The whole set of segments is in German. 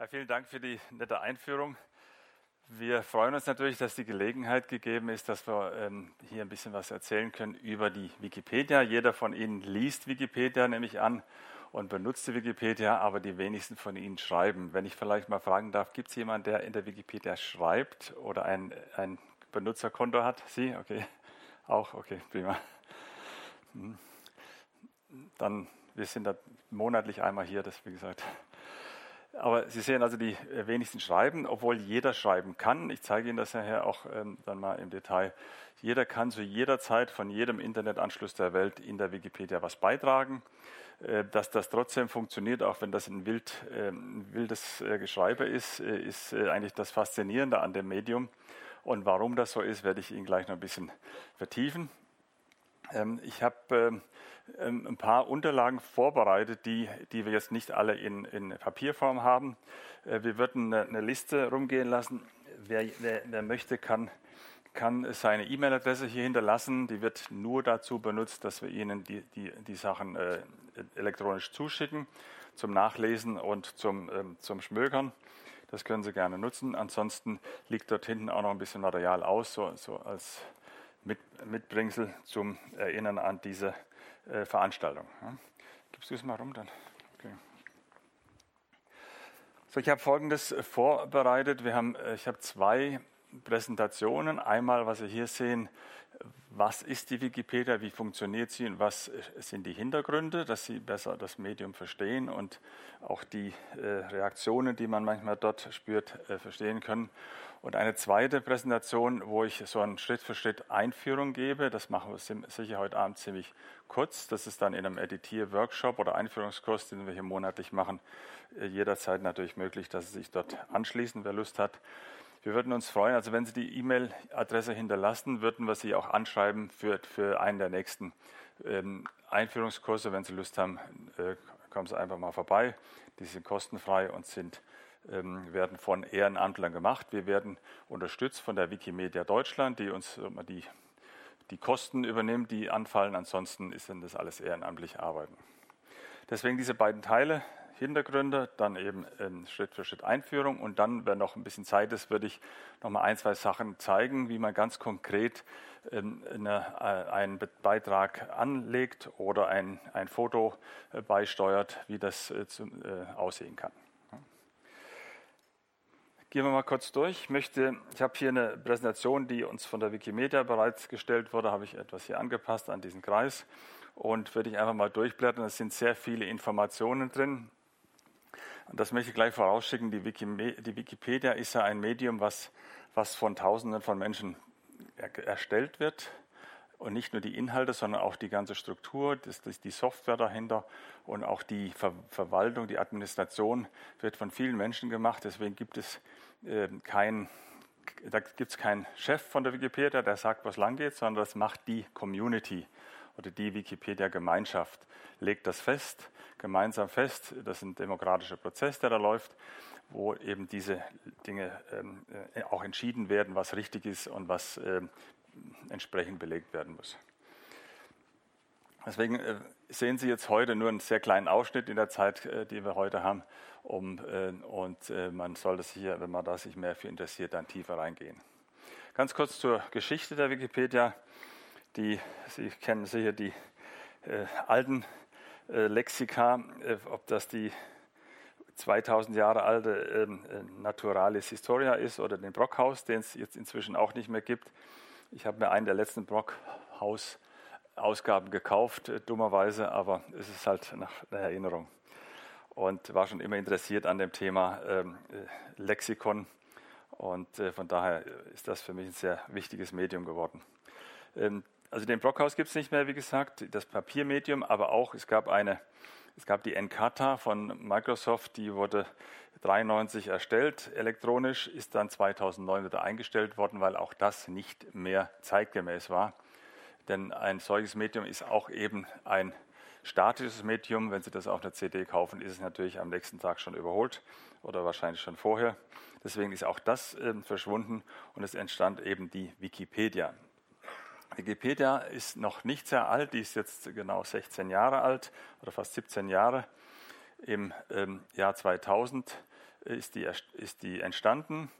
Ja, vielen Dank für die nette Einführung. Wir freuen uns natürlich, dass die Gelegenheit gegeben ist, dass wir ähm, hier ein bisschen was erzählen können über die Wikipedia. Jeder von Ihnen liest Wikipedia, nehme ich an, und benutzt die Wikipedia, aber die wenigsten von Ihnen schreiben. Wenn ich vielleicht mal fragen darf, gibt es jemanden, der in der Wikipedia schreibt oder ein, ein Benutzerkonto hat? Sie? Okay. Auch? Okay, prima. Hm. Dann, wir sind da monatlich einmal hier, das wie gesagt. Aber Sie sehen also, die äh, wenigsten schreiben, obwohl jeder schreiben kann. Ich zeige Ihnen das nachher auch ähm, dann mal im Detail. Jeder kann zu jeder Zeit von jedem Internetanschluss der Welt in der Wikipedia was beitragen. Äh, dass das trotzdem funktioniert, auch wenn das ein, wild, äh, ein wildes äh, Geschreibe ist, äh, ist äh, eigentlich das Faszinierende an dem Medium. Und warum das so ist, werde ich Ihnen gleich noch ein bisschen vertiefen. Ähm, ich habe ähm, ein paar Unterlagen vorbereitet, die, die wir jetzt nicht alle in, in Papierform haben. Äh, wir würden eine, eine Liste rumgehen lassen. Wer, wer, wer möchte, kann, kann seine E-Mail-Adresse hier hinterlassen. Die wird nur dazu benutzt, dass wir Ihnen die, die, die Sachen äh, elektronisch zuschicken zum Nachlesen und zum, ähm, zum Schmökern. Das können Sie gerne nutzen. Ansonsten liegt dort hinten auch noch ein bisschen Material aus, so, so als mit, Mitbringsel zum Erinnern an diese äh, Veranstaltung. Gibst du es mal rum dann? Okay. So, ich habe Folgendes vorbereitet. Wir haben, äh, ich habe zwei Präsentationen. Einmal, was Sie hier sehen, was ist die Wikipedia, wie funktioniert sie und was sind die Hintergründe, dass Sie besser das Medium verstehen und auch die äh, Reaktionen, die man manchmal dort spürt, äh, verstehen können. Und eine zweite Präsentation, wo ich so einen Schritt für Schritt Einführung gebe, das machen wir sicher heute Abend ziemlich kurz. Das ist dann in einem Editier-Workshop oder Einführungskurs, den wir hier monatlich machen, äh, jederzeit natürlich möglich, dass Sie sich dort anschließen, wer Lust hat. Wir würden uns freuen, also wenn Sie die E-Mail-Adresse hinterlassen, würden wir Sie auch anschreiben für, für einen der nächsten ähm, Einführungskurse. Wenn Sie Lust haben, äh, kommen Sie einfach mal vorbei. Die sind kostenfrei und sind werden von Ehrenamtlern gemacht. Wir werden unterstützt von der Wikimedia Deutschland, die uns die, die Kosten übernimmt, die anfallen. Ansonsten ist das alles ehrenamtlich Arbeiten. Deswegen diese beiden Teile, Hintergründe, dann eben ähm, Schritt für Schritt Einführung und dann, wenn noch ein bisschen Zeit ist, würde ich noch mal ein, zwei Sachen zeigen, wie man ganz konkret ähm, eine, äh, einen Beitrag anlegt oder ein, ein Foto äh, beisteuert, wie das äh, äh, aussehen kann. Gehen wir mal kurz durch. Ich möchte, ich habe hier eine Präsentation, die uns von der Wikimedia bereits gestellt wurde, habe ich etwas hier angepasst an diesen Kreis und würde ich einfach mal durchblättern. Es sind sehr viele Informationen drin. Und das möchte ich gleich vorausschicken. Die, die Wikipedia ist ja ein Medium, was, was von Tausenden von Menschen erstellt wird. Und nicht nur die Inhalte, sondern auch die ganze Struktur, das, das, die Software dahinter und auch die Ver Verwaltung, die Administration wird von vielen Menschen gemacht. Deswegen gibt es äh, kein, da gibt es keinen Chef von der Wikipedia, der sagt, was lang geht, sondern das macht die Community oder die Wikipedia-Gemeinschaft, legt das fest, gemeinsam fest. Das ist ein demokratischer Prozess, der da läuft, wo eben diese Dinge ähm, äh, auch entschieden werden, was richtig ist und was äh, entsprechend belegt werden muss. Deswegen äh, sehen Sie jetzt heute nur einen sehr kleinen Ausschnitt in der Zeit, äh, die wir heute haben. Um, äh, und man sollte sich hier, wenn man da sich mehr für interessiert, dann tiefer reingehen. Ganz kurz zur Geschichte der Wikipedia. Die, Sie kennen sicher die äh, alten äh, Lexika, äh, ob das die 2000 Jahre alte ähm, Naturalis Historia ist oder den Brockhaus, den es jetzt inzwischen auch nicht mehr gibt. Ich habe mir einen der letzten Brockhaus-Ausgaben gekauft, äh, dummerweise, aber es ist halt nach Erinnerung. Und war schon immer interessiert an dem Thema ähm, äh, Lexikon. Und äh, von daher ist das für mich ein sehr wichtiges Medium geworden. Ähm, also den Brockhaus gibt es nicht mehr, wie gesagt, das Papiermedium, aber auch es gab eine, es gab die Encarta von Microsoft, die wurde 93 erstellt, elektronisch, ist dann 2009 wieder eingestellt worden, weil auch das nicht mehr zeitgemäß war. Denn ein solches Medium ist auch eben ein statisches Medium. Wenn Sie das auf einer CD kaufen, ist es natürlich am nächsten Tag schon überholt oder wahrscheinlich schon vorher. Deswegen ist auch das äh, verschwunden und es entstand eben die Wikipedia. Wikipedia ist noch nicht sehr alt, die ist jetzt genau 16 Jahre alt oder fast 17 Jahre. Im ähm, Jahr 2000 ist die, ist die entstanden.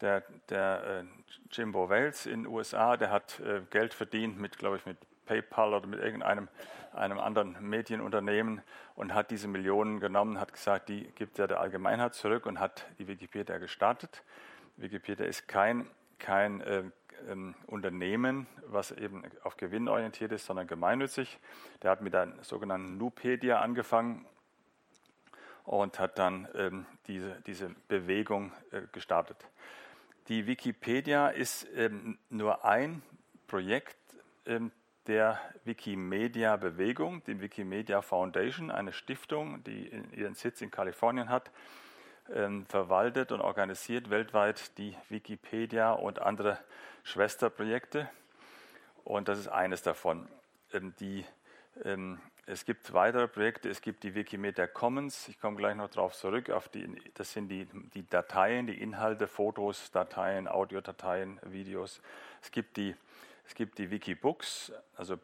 Der, der äh, Jimbo Wales in den USA, der hat äh, Geld verdient mit, glaube ich, mit PayPal oder mit irgendeinem einem anderen Medienunternehmen und hat diese Millionen genommen, hat gesagt, die gibt er der Allgemeinheit zurück und hat die Wikipedia gestartet. Wikipedia ist kein, kein äh, ähm, Unternehmen, was eben auf Gewinn orientiert ist, sondern gemeinnützig. Der hat mit einer sogenannten Nupedia angefangen und hat dann ähm, diese, diese Bewegung äh, gestartet. Die Wikipedia ist ähm, nur ein Projekt ähm, der Wikimedia-Bewegung, die Wikimedia Foundation, eine Stiftung, die ihren Sitz in Kalifornien hat, ähm, verwaltet und organisiert weltweit die Wikipedia und andere Schwesterprojekte. Und das ist eines davon. Ähm, die, ähm, es gibt weitere Projekte, es gibt die Wikimedia Commons, ich komme gleich noch darauf zurück, auf die, das sind die, die Dateien, die Inhalte, Fotos, Dateien, Audiodateien, Videos. Es gibt die, es gibt die Wikibooks, also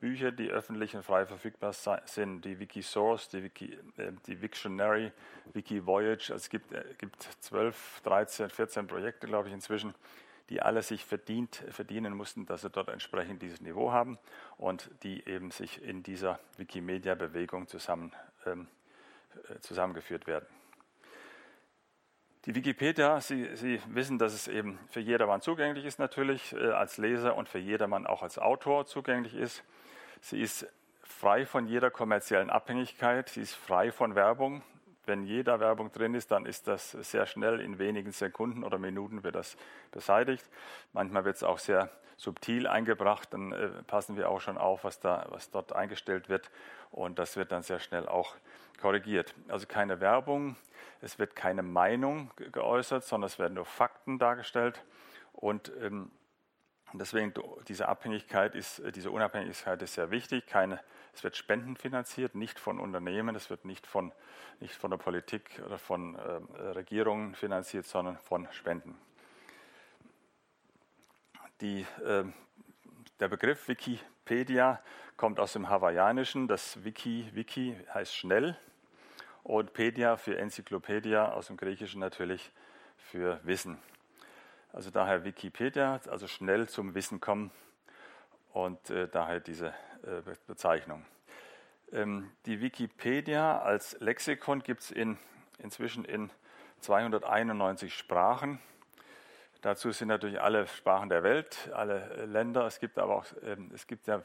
Bücher, die öffentlich und frei verfügbar sind, die Wikisource, die, Wiki, äh, die Wiktionary, Wikivoyage. Also es gibt, äh, gibt 12, 13, 14 Projekte, glaube ich, inzwischen, die alle sich verdient, verdienen mussten, dass sie dort entsprechend dieses Niveau haben und die eben sich in dieser Wikimedia-Bewegung zusammen, ähm, äh, zusammengeführt werden. Die Wikipedia, Sie, Sie, wissen, dass es eben für jedermann zugänglich ist natürlich, äh, als Leser und für jedermann auch als Autor zugänglich ist. Sie ist frei von jeder kommerziellen Abhängigkeit, sie ist frei von Werbung, wenn jeder Werbung drin ist, dann ist das sehr schnell, in wenigen Sekunden oder Minuten wird das beseitigt. Manchmal wird es auch sehr subtil eingebracht, dann äh, passen wir auch schon auf, was, da, was dort eingestellt wird und das wird dann sehr schnell auch korrigiert. Also keine Werbung, es wird keine Meinung geäußert, sondern es werden nur Fakten dargestellt und ähm, deswegen diese Abhängigkeit ist, diese Unabhängigkeit ist sehr wichtig. Keine es wird spendenfinanziert, nicht von Unternehmen, es wird nicht von, nicht von der Politik oder von äh, Regierungen finanziert, sondern von Spenden. Die, äh, der Begriff Wikipedia kommt aus dem Hawaiianischen. Das Wiki, Wiki heißt schnell und Pedia für Enzyklopädia, aus dem Griechischen natürlich für Wissen. Also daher Wikipedia, also schnell zum Wissen kommen und äh, daher diese äh, Bezeichnung. Ähm, die Wikipedia als Lexikon gibt es in, inzwischen in 291 Sprachen. Dazu sind natürlich alle Sprachen der Welt, alle Länder. Es gibt aber auch, ähm, es gibt ja,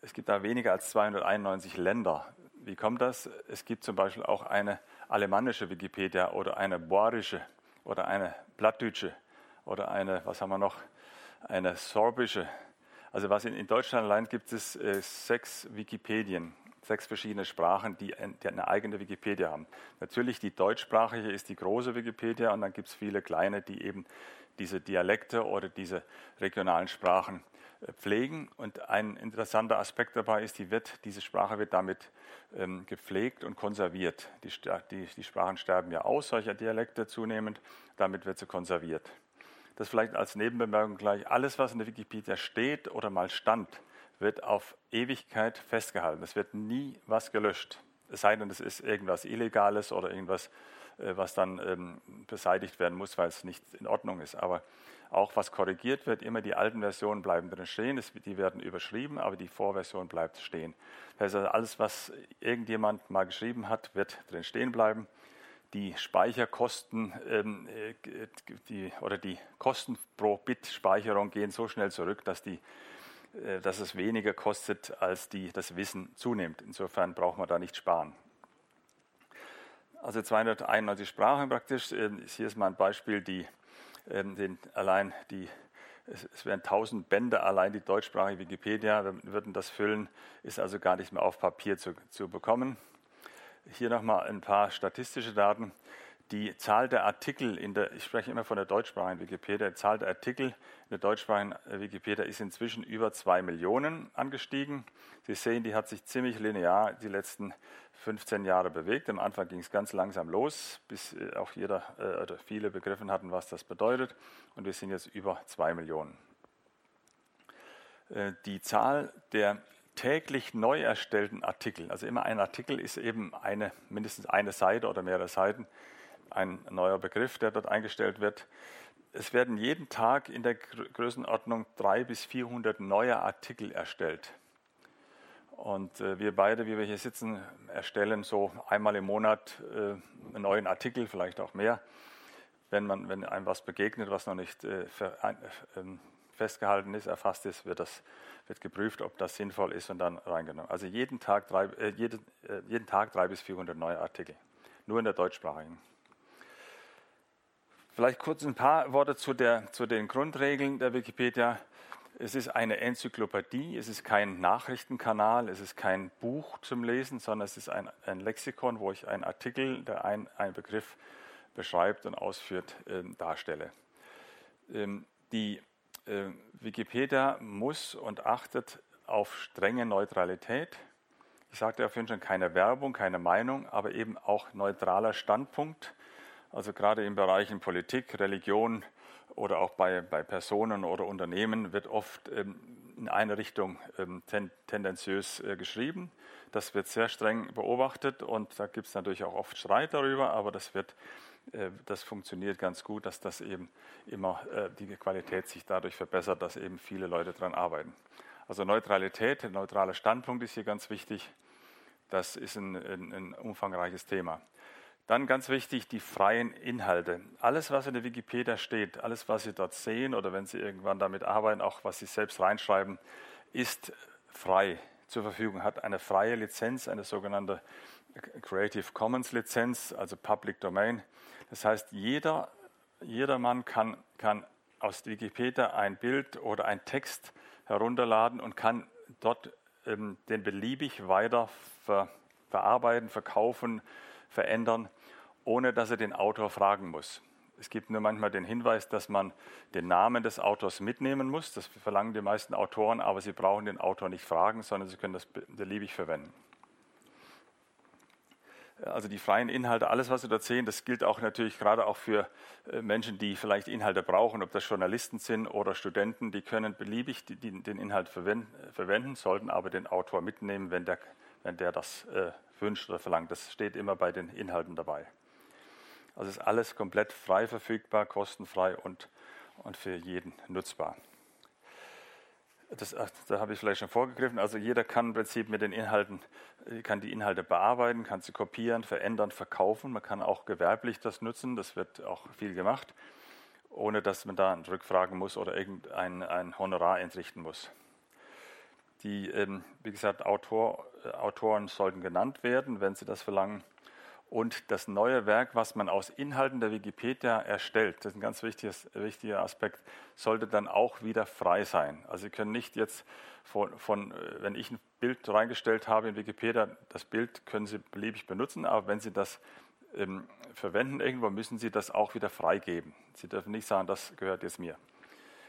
es gibt da weniger als 291 Länder. Wie kommt das? Es gibt zum Beispiel auch eine alemannische Wikipedia oder eine boarische oder eine plattdeutsche oder eine, was haben wir noch, eine sorbische also was in, in Deutschland allein gibt es äh, sechs Wikipedien, sechs verschiedene Sprachen, die, die, eine eigene Wikipedia haben. Natürlich die deutschsprachige ist die große Wikipedia und dann gibt es viele kleine, die eben diese Dialekte oder diese regionalen Sprachen äh, pflegen. Und ein interessanter Aspekt dabei ist, die wird, diese Sprache wird damit ähm, gepflegt und konserviert. Die, die, die Sprachen sterben ja aus, solcher Dialekte zunehmend, damit wird sie konserviert das vielleicht als Nebenbemerkung gleich, alles, was in der Wikipedia steht oder mal stand, wird auf Ewigkeit festgehalten. Es wird nie was gelöscht. Es sei denn, es ist irgendwas Illegales oder irgendwas, äh, was dann ähm, beseitigt werden muss, weil es nicht in Ordnung ist. Aber auch was korrigiert wird, immer die alten Versionen bleiben drin stehen. die werden überschrieben, aber die Vorversion bleibt stehen. Das heißt also, alles, was irgendjemand mal geschrieben hat, wird drin stehen bleiben die Speicherkosten ähm, äh, die, oder die Kosten pro Bit Speicherung gehen so schnell zurück, dass, die, äh, dass es weniger kostet, als die, das Wissen zunimmt. Insofern braucht man da nicht sparen. Also 291 Sprachen praktisch. Ähm, hier ist mal ein Beispiel, die, ähm, den, allein die, es, wären 1000 Bände, allein die deutschsprachige Wikipedia, wir würden das füllen, ist also gar nicht mehr auf Papier zu, zu bekommen. Hier nochmal ein paar statistische Daten. Die Zahl der Artikel in der, ich spreche immer von der deutschsprachigen Wikipedia, die Zahl der Artikel in der deutschsprachigen Wikipedia ist inzwischen über zwei Millionen angestiegen. Sie sehen, die hat sich ziemlich linear die letzten 15 Jahre bewegt. Am Anfang ging es ganz langsam los, bis äh, auch jeder äh, oder viele begriffen hatten, was das bedeutet. Und wir sind jetzt über zwei Millionen. Äh, die Zahl der täglich neu erstellten Artikel, also immer ein Artikel ist eben eine, mindestens eine Seite oder mehrere Seiten, ein neuer Begriff, der dort eingestellt wird. Es werden jeden Tag in der Größenordnung 300 bis 400 neue Artikel erstellt. Und äh, wir beide, wie wir hier sitzen, erstellen so einmal im Monat äh, einen neuen Artikel, vielleicht auch mehr. Wenn, man, wenn einem was begegnet, was noch nicht äh, für, ähm, festgehalten ist, erfasst ist, wird, das, wird geprüft, ob das sinnvoll ist und dann reingenommen. Also jeden Tag drei, äh, jeden, äh, jeden Tag drei bis 400 neue Artikel, nur in der deutschsprachigen. Vielleicht kurz ein paar Worte zu, der, zu den Grundregeln der Wikipedia. Es ist eine Enzyklopädie, es ist kein Nachrichtenkanal, es ist kein Buch zum Lesen, sondern es ist ein, ein Lexikon, wo ich einen Artikel, der einen Begriff beschreibt und ausführt, äh, darstelle. Ähm, die äh, Wikipedia muss und achtet auf strenge Neutralität. Ich sagte ja vorhin schon, keine Werbung, keine Meinung, aber eben auch neutraler Standpunkt. Also gerade in Bereichen Politik, Religion, oder auch bei, bei Personen oder Unternehmen wird oft ähm, in eine Richtung ähm, ten, tendenziös äh, geschrieben. Das wird sehr streng beobachtet und da gibt es natürlich auch oft Streit darüber, aber das wird das funktioniert ganz gut, dass das eben immer äh, die Qualität sich dadurch verbessert, dass eben viele Leute daran arbeiten. Also Neutralität, ein neutraler Standpunkt ist hier ganz wichtig. Das ist ein, ein, ein umfangreiches Thema. Dann ganz wichtig, die freien Inhalte. Alles, was in der Wikipedia steht, alles, was Sie dort sehen oder wenn Sie irgendwann damit arbeiten, auch was Sie selbst reinschreiben, ist frei zur Verfügung, hat eine freie Lizenz, eine sogenannte Creative Commons Lizenz, also Public Domain. Das heißt, jeder, jedermann kann, kann aus Wikipedia ein Bild oder ein Text herunterladen und kann dort ähm, den beliebig weiter ver, verarbeiten, verkaufen, verändern, ohne dass er den Autor fragen muss. Es gibt nur manchmal den Hinweis, dass man den Namen des Autors mitnehmen muss. Das verlangen die meisten Autoren, aber sie brauchen den Autor nicht fragen, sondern sie können das beliebig verwenden. Also die freien Inhalte, alles, was Sie dort sehen, das gilt auch natürlich gerade auch für äh, Menschen, die vielleicht Inhalte brauchen, ob das Journalisten sind oder Studenten, die können beliebig den Inhalt verwenden, sollten aber den Autor mitnehmen, wenn der, wenn der das äh, wünscht oder verlangt. Das steht immer bei den Inhalten dabei. Also ist alles komplett frei verfügbar, kostenfrei und, und für jeden nutzbar. Das, da habe ich vielleicht schon vorgegriffen. Also jeder kann im Prinzip mit den Inhalten, äh, kann die Inhalte bearbeiten, kann sie kopieren, verändern, verkaufen. Man kann auch gewerblich das nutzen. Das wird auch viel gemacht, ohne dass man da rückfragen muss oder irgendein ein Honorar entrichten muss. Die, ähm, wie gesagt, Autor, äh, Autoren sollten genannt werden, wenn sie das verlangen. Und das neue Werk, was man aus Inhalten der Wikipedia erstellt, das ist ein ganz wichtiger Aspekt, sollte dann auch wieder frei sein. Also Sie können nicht jetzt von, von, äh, wenn ich ein Bild reingestellt habe in Wikipedia, das Bild können Sie beliebig benutzen, aber wenn Sie das ähm, verwenden irgendwo, müssen Sie das auch wieder freigeben. Sie dürfen nicht sagen, das gehört jetzt mir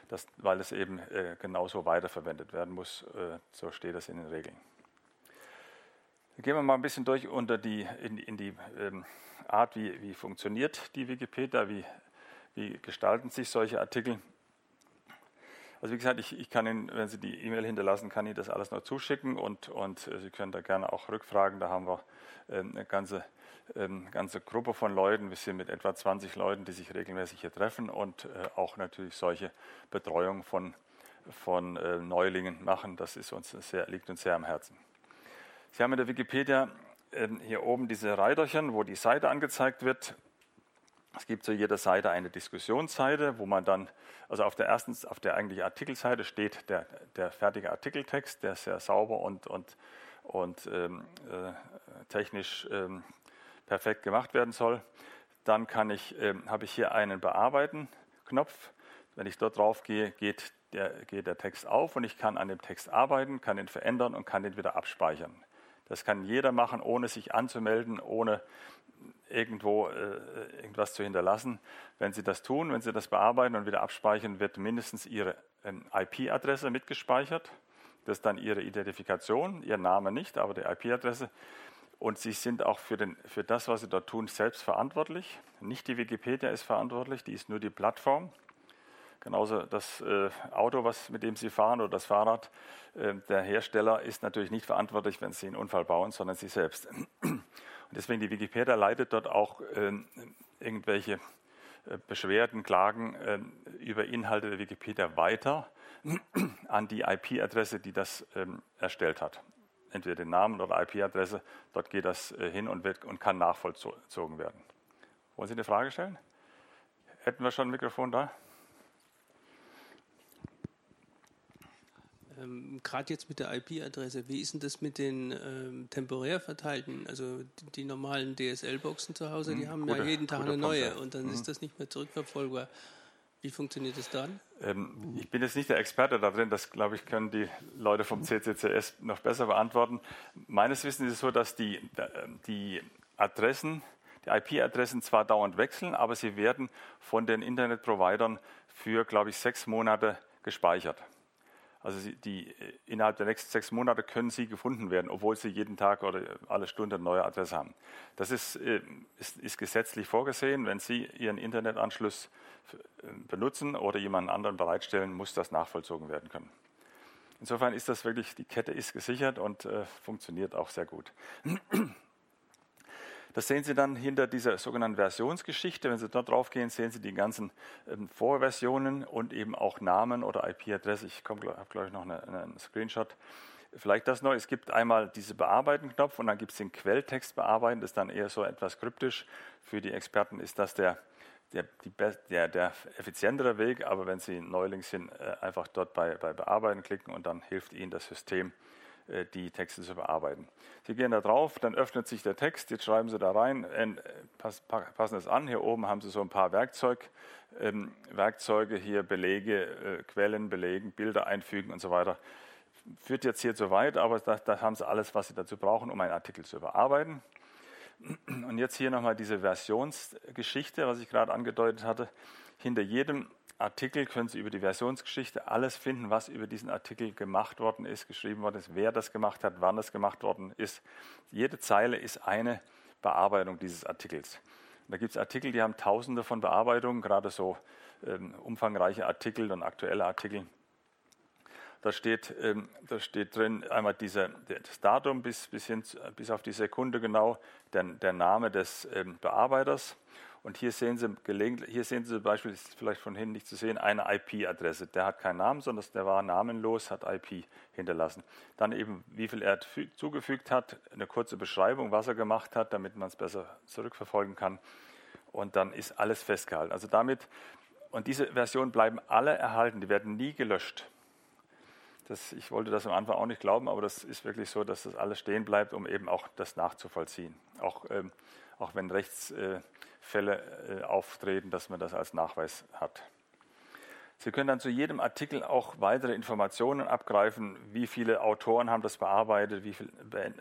das, weil es eben äh, genauso weiterverwendet werden muss. Äh, so steht das in den Regeln. Gehen wir mal ein bisschen durch unter die, in, in die ähm, Art, wie, wie funktioniert die Wikipedia, wie, wie gestalten sich solche Artikel. Also wie gesagt, ich, ich kann Ihnen, wenn Sie die E-Mail hinterlassen, kann Ihnen das alles noch zuschicken und, und äh, Sie können da gerne auch rückfragen. Da haben wir äh, eine ganze ähm, ganze Gruppe von Leuten. Wir sind mit etwa 20 Leuten, die sich regelmäßig hier treffen und äh, auch natürlich solche Betreuung von, von äh, Neulingen machen. Das ist uns sehr, liegt uns sehr am Herzen. Sie haben in der Wikipedia äh, hier oben diese Reiterchen, wo die Seite angezeigt wird. Es gibt zu jeder Seite eine Diskussionsseite, wo man dann, also auf der ersten, auf der eigentlichen Artikelseite steht der, der fertige Artikeltext, der sehr sauber und, und, und ähm, äh, technisch ähm, perfekt gemacht werden soll. Dann kann ich, äh, habe ich hier einen Bearbeiten-Knopf. Wenn ich dort drauf gehe, geht der, geht der Text auf und ich kann an dem Text arbeiten, kann ihn verändern und kann ihn wieder abspeichern. Das kann jeder machen, ohne sich anzumelden, ohne irgendwo äh, irgendwas zu hinterlassen. Wenn Sie das tun, wenn Sie das bearbeiten und wieder abspeichern, wird mindestens Ihre ähm, IP-Adresse mitgespeichert. Das ist dann Ihre Identifikation, Ihr Name nicht, aber die IP-Adresse. Und sie sind auch für, den, für das, was sie dort tun, selbst verantwortlich. Nicht die Wikipedia ist verantwortlich, die ist nur die Plattform. Genauso das äh, Auto, was, mit dem Sie fahren oder das Fahrrad. Äh, der Hersteller ist natürlich nicht verantwortlich, wenn Sie einen Unfall bauen, sondern Sie selbst. Und deswegen die Wikipedia leitet dort auch äh, irgendwelche Beschwerden, Klagen äh, über Inhalte der Wikipedia weiter an die IP-Adresse, die das ähm, erstellt hat. Entweder den Namen oder IP-Adresse, dort geht das äh, hin und, wird, und kann nachvollzogen werden. Wollen Sie eine Frage stellen? Hätten wir schon ein Mikrofon da? Ähm, Gerade jetzt mit der IP-Adresse, wie ist denn das mit den ähm, temporär verteilten, also die, die normalen DSL-Boxen zu Hause, die hm, haben guter, ja jeden Tag eine neue Punkt, und dann hm. ist das nicht mehr zurückverfolgbar. Wie funktioniert das dann? Ähm, ich bin jetzt nicht der Experte da drin, das glaube ich können die Leute vom CCCS noch besser beantworten. Meines Wissens ist es so, dass die, die Adressen, die IP-Adressen zwar dauernd wechseln, aber sie werden von den Internetprovidern für, glaube ich, sechs Monate gespeichert. Also die, innerhalb der nächsten sechs Monate können sie gefunden werden, obwohl sie jeden Tag oder alle Stunde eine neue Adresse haben. Das ist, äh, ist, ist gesetzlich vorgesehen. Wenn Sie Ihren Internetanschluss äh, benutzen oder jemanden anderen bereitstellen, muss das nachvollzogen werden können. Insofern ist das wirklich, die Kette ist gesichert und äh, funktioniert auch sehr gut. Das sehen Sie dann hinter dieser sogenannten Versionsgeschichte. Wenn Sie dort drauf gehen, sehen Sie die ganzen ähm, Vorversionen und eben auch Namen oder IP-Adresse. Ich habe gleich noch eine, einen Screenshot. Vielleicht das noch, es gibt einmal diese Bearbeiten-Knopf und dann gibt es den Quelltext bearbeiten. Das ist dann eher so etwas kryptisch. Für die Experten ist das der, der, der, der effizientere Weg, aber wenn Sie Neuling sind, äh, einfach dort bei, bei Bearbeiten klicken und dann hilft Ihnen das System, die Texte zu bearbeiten. Sie gehen da drauf, dann öffnet sich der Text, jetzt schreiben Sie da rein, äh, passen es an. Hier oben haben Sie so ein paar Werkzeug, ähm, Werkzeuge, hier Belege, äh, Quellen belegen, Bilder einfügen und so weiter. Führt jetzt hier zu weit, aber da, da haben Sie alles, was Sie dazu brauchen, um einen Artikel zu überarbeiten. Und jetzt hier nochmal diese Versionsgeschichte, was ich gerade angedeutet hatte. Hinter jedem Artikel können Sie über die Versionsgeschichte alles finden, was über diesen Artikel gemacht worden ist, geschrieben worden ist, wer das gemacht hat, wann das gemacht worden ist. Jede Zeile ist eine Bearbeitung dieses Artikels. Und da gibt es Artikel, die haben tausende von Bearbeitungen, gerade so ähm, umfangreiche Artikel und aktuelle Artikel. Da steht, ähm, da steht drin einmal diese, das Datum bis, bis, hin, bis auf die Sekunde genau, der, der Name des ähm, Bearbeiters und hier sehen Sie gelegentlich, hier sehen Sie zum Beispiel, ist vielleicht von hinten nicht zu sehen, eine IP-Adresse. Der hat keinen Namen, sondern der war namenlos, hat IP hinterlassen. Dann eben, wie viel er zugefügt hat, eine kurze Beschreibung, was er gemacht hat, damit man es besser zurückverfolgen kann. Und dann ist alles festgehalten. Also damit, und diese Versionen bleiben alle erhalten, die werden nie gelöscht. Das, ich wollte das am Anfang auch nicht glauben, aber das ist wirklich so, dass das alles stehen bleibt, um eben auch das nachzuvollziehen. Auch, ähm, auch wenn rechts äh, Fälle äh, auftreten, dass man das als Nachweis hat. Sie können dann zu jedem Artikel auch weitere Informationen abgreifen, wie viele Autoren haben das bearbeitet, wie viele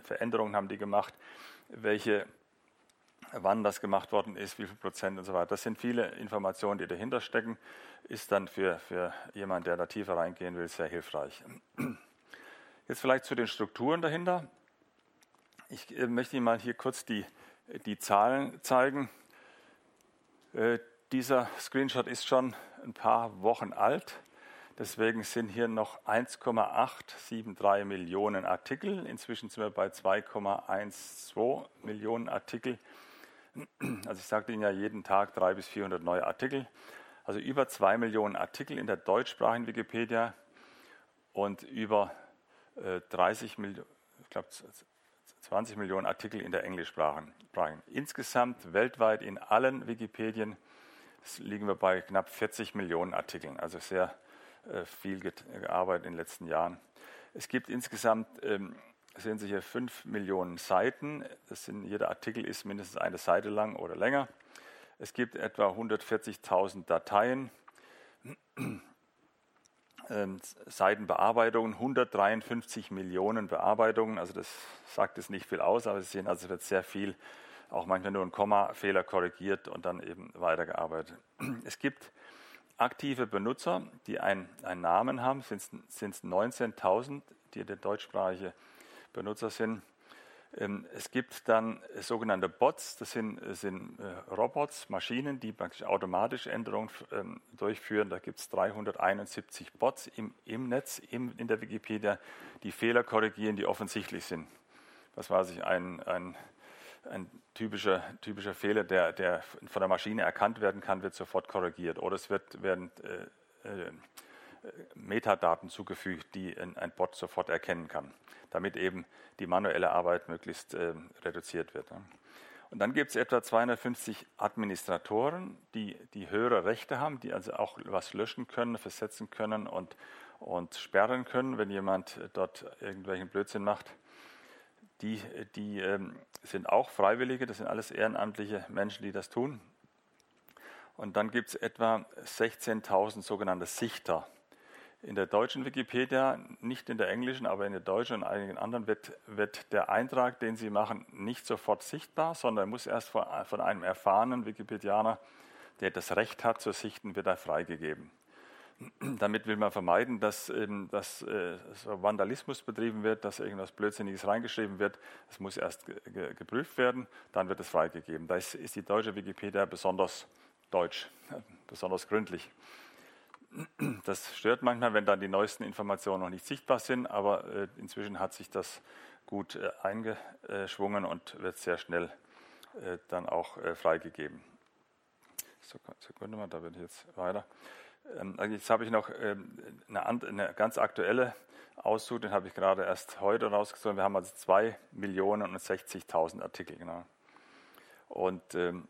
Veränderungen haben die gemacht, welche, wann das gemacht worden ist, wie viel Prozent und so weiter. Das sind viele Informationen, die dahinter stecken, ist dann für, für jemanden, der da tiefer reingehen will, sehr hilfreich. Jetzt vielleicht zu den Strukturen dahinter. Ich äh, möchte Ihnen mal hier kurz die, die Zahlen zeigen. Äh, dieser Screenshot ist schon ein paar Wochen alt. Deswegen sind hier noch 1,873 Millionen Artikel. Inzwischen sind wir bei 2,12 Millionen Artikel. Also ich sagte Ihnen ja jeden Tag 300 bis 400 neue Artikel. Also über 2 Millionen Artikel in der deutschsprachigen Wikipedia und über 30 Millionen, ich glaube 20 Millionen Artikel in der englischsprachigen. Insgesamt weltweit in allen Wikipedien liegen wir bei knapp 40 Millionen Artikeln, also sehr äh, viel gearbeitet in den letzten Jahren. Es gibt insgesamt, ähm, sehen Sie hier, 5 Millionen Seiten. Das sind, jeder Artikel ist mindestens eine Seite lang oder länger. Es gibt etwa 140.000 Dateien. Ähm, Seitenbearbeitungen, 153 Millionen Bearbeitungen. Also das sagt es nicht viel aus, aber Sie sehen, also wird sehr viel, auch manchmal nur ein Komma-Fehler korrigiert und dann eben weitergearbeitet. Es gibt aktive Benutzer, die einen, einen Namen haben, sind es 19.000, die der deutschsprachige Benutzer sind. Ähm, es gibt dann sogenannte Bots, das sind, sind äh, Robots, Maschinen, die praktisch automatisch Änderungen ähm, durchführen. Da gibt es 371 Bots im, im Netz, im, in der Wikipedia, die Fehler korrigieren, die offensichtlich sind. Was weiß ich, ein, ein, ein typischer, typischer Fehler, der, der von der Maschine erkannt werden kann, wird sofort korrigiert. Oder es wird, werden äh, äh, Metadaten zugefügt, die ein, Bot sofort erkennen kann, damit eben die manuelle Arbeit möglichst äh, reduziert wird. Und dann gibt es etwa 250 Administratoren, die, die höhere Rechte haben, die also auch was löschen können, versetzen können und, und sperren können, wenn jemand dort irgendwelchen Blödsinn macht. Die, die ähm, sind auch Freiwillige, das sind alles ehrenamtliche Menschen, die das tun. Und dann gibt es etwa 16.000 sogenannte Sichter. In der deutschen Wikipedia, nicht in der englischen, aber in der deutschen und einigen anderen, wird, wird der Eintrag, den Sie machen, nicht sofort sichtbar, sondern muss erst von, von einem erfahrenen Wikipedianer, der das Recht hat zu sichten, wird er freigegeben. Damit will man vermeiden, dass, eben, dass äh, so Vandalismus betrieben wird, dass irgendwas Blödsinniges reingeschrieben wird. Es muss erst ge ge geprüft werden, dann wird es freigegeben. Da ist, ist die deutsche Wikipedia besonders deutsch, besonders gründlich. Das stört manchmal, wenn dann die neuesten Informationen noch nicht sichtbar sind, aber äh, inzwischen hat sich das gut äh, eingeschwungen und wird sehr schnell äh, dann auch freigegeben. Sekunde mal, da bin ich jetzt weiter. Ähm, also jetzt habe ich noch ähm, eine, ganz aktuelle Auszug, den habe ich gerade erst heute rausgesucht. Wir haben also 2 Millionen und 60.000 Artikel. Genau. Und ähm,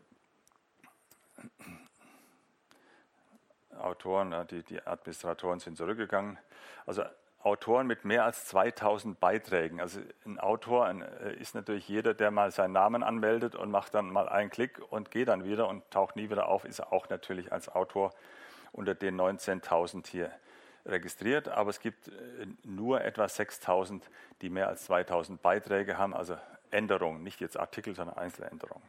Autoren, die, die Administratoren sind zurückgegangen. Also Autoren mit mehr als 2000 Beiträgen. Also ein Autor äh, ist natürlich jeder, der mal seinen Namen anmeldet und macht dann mal einen Klick und geht dann wieder und taucht nie wieder auf, ist auch natürlich als Autor unter den 19.000 hier registriert. Aber es gibt äh, nur etwa 6.000, die mehr als 2.000 Beiträge haben, also Änderungen, nicht jetzt Artikel, sondern Einzeländerungen.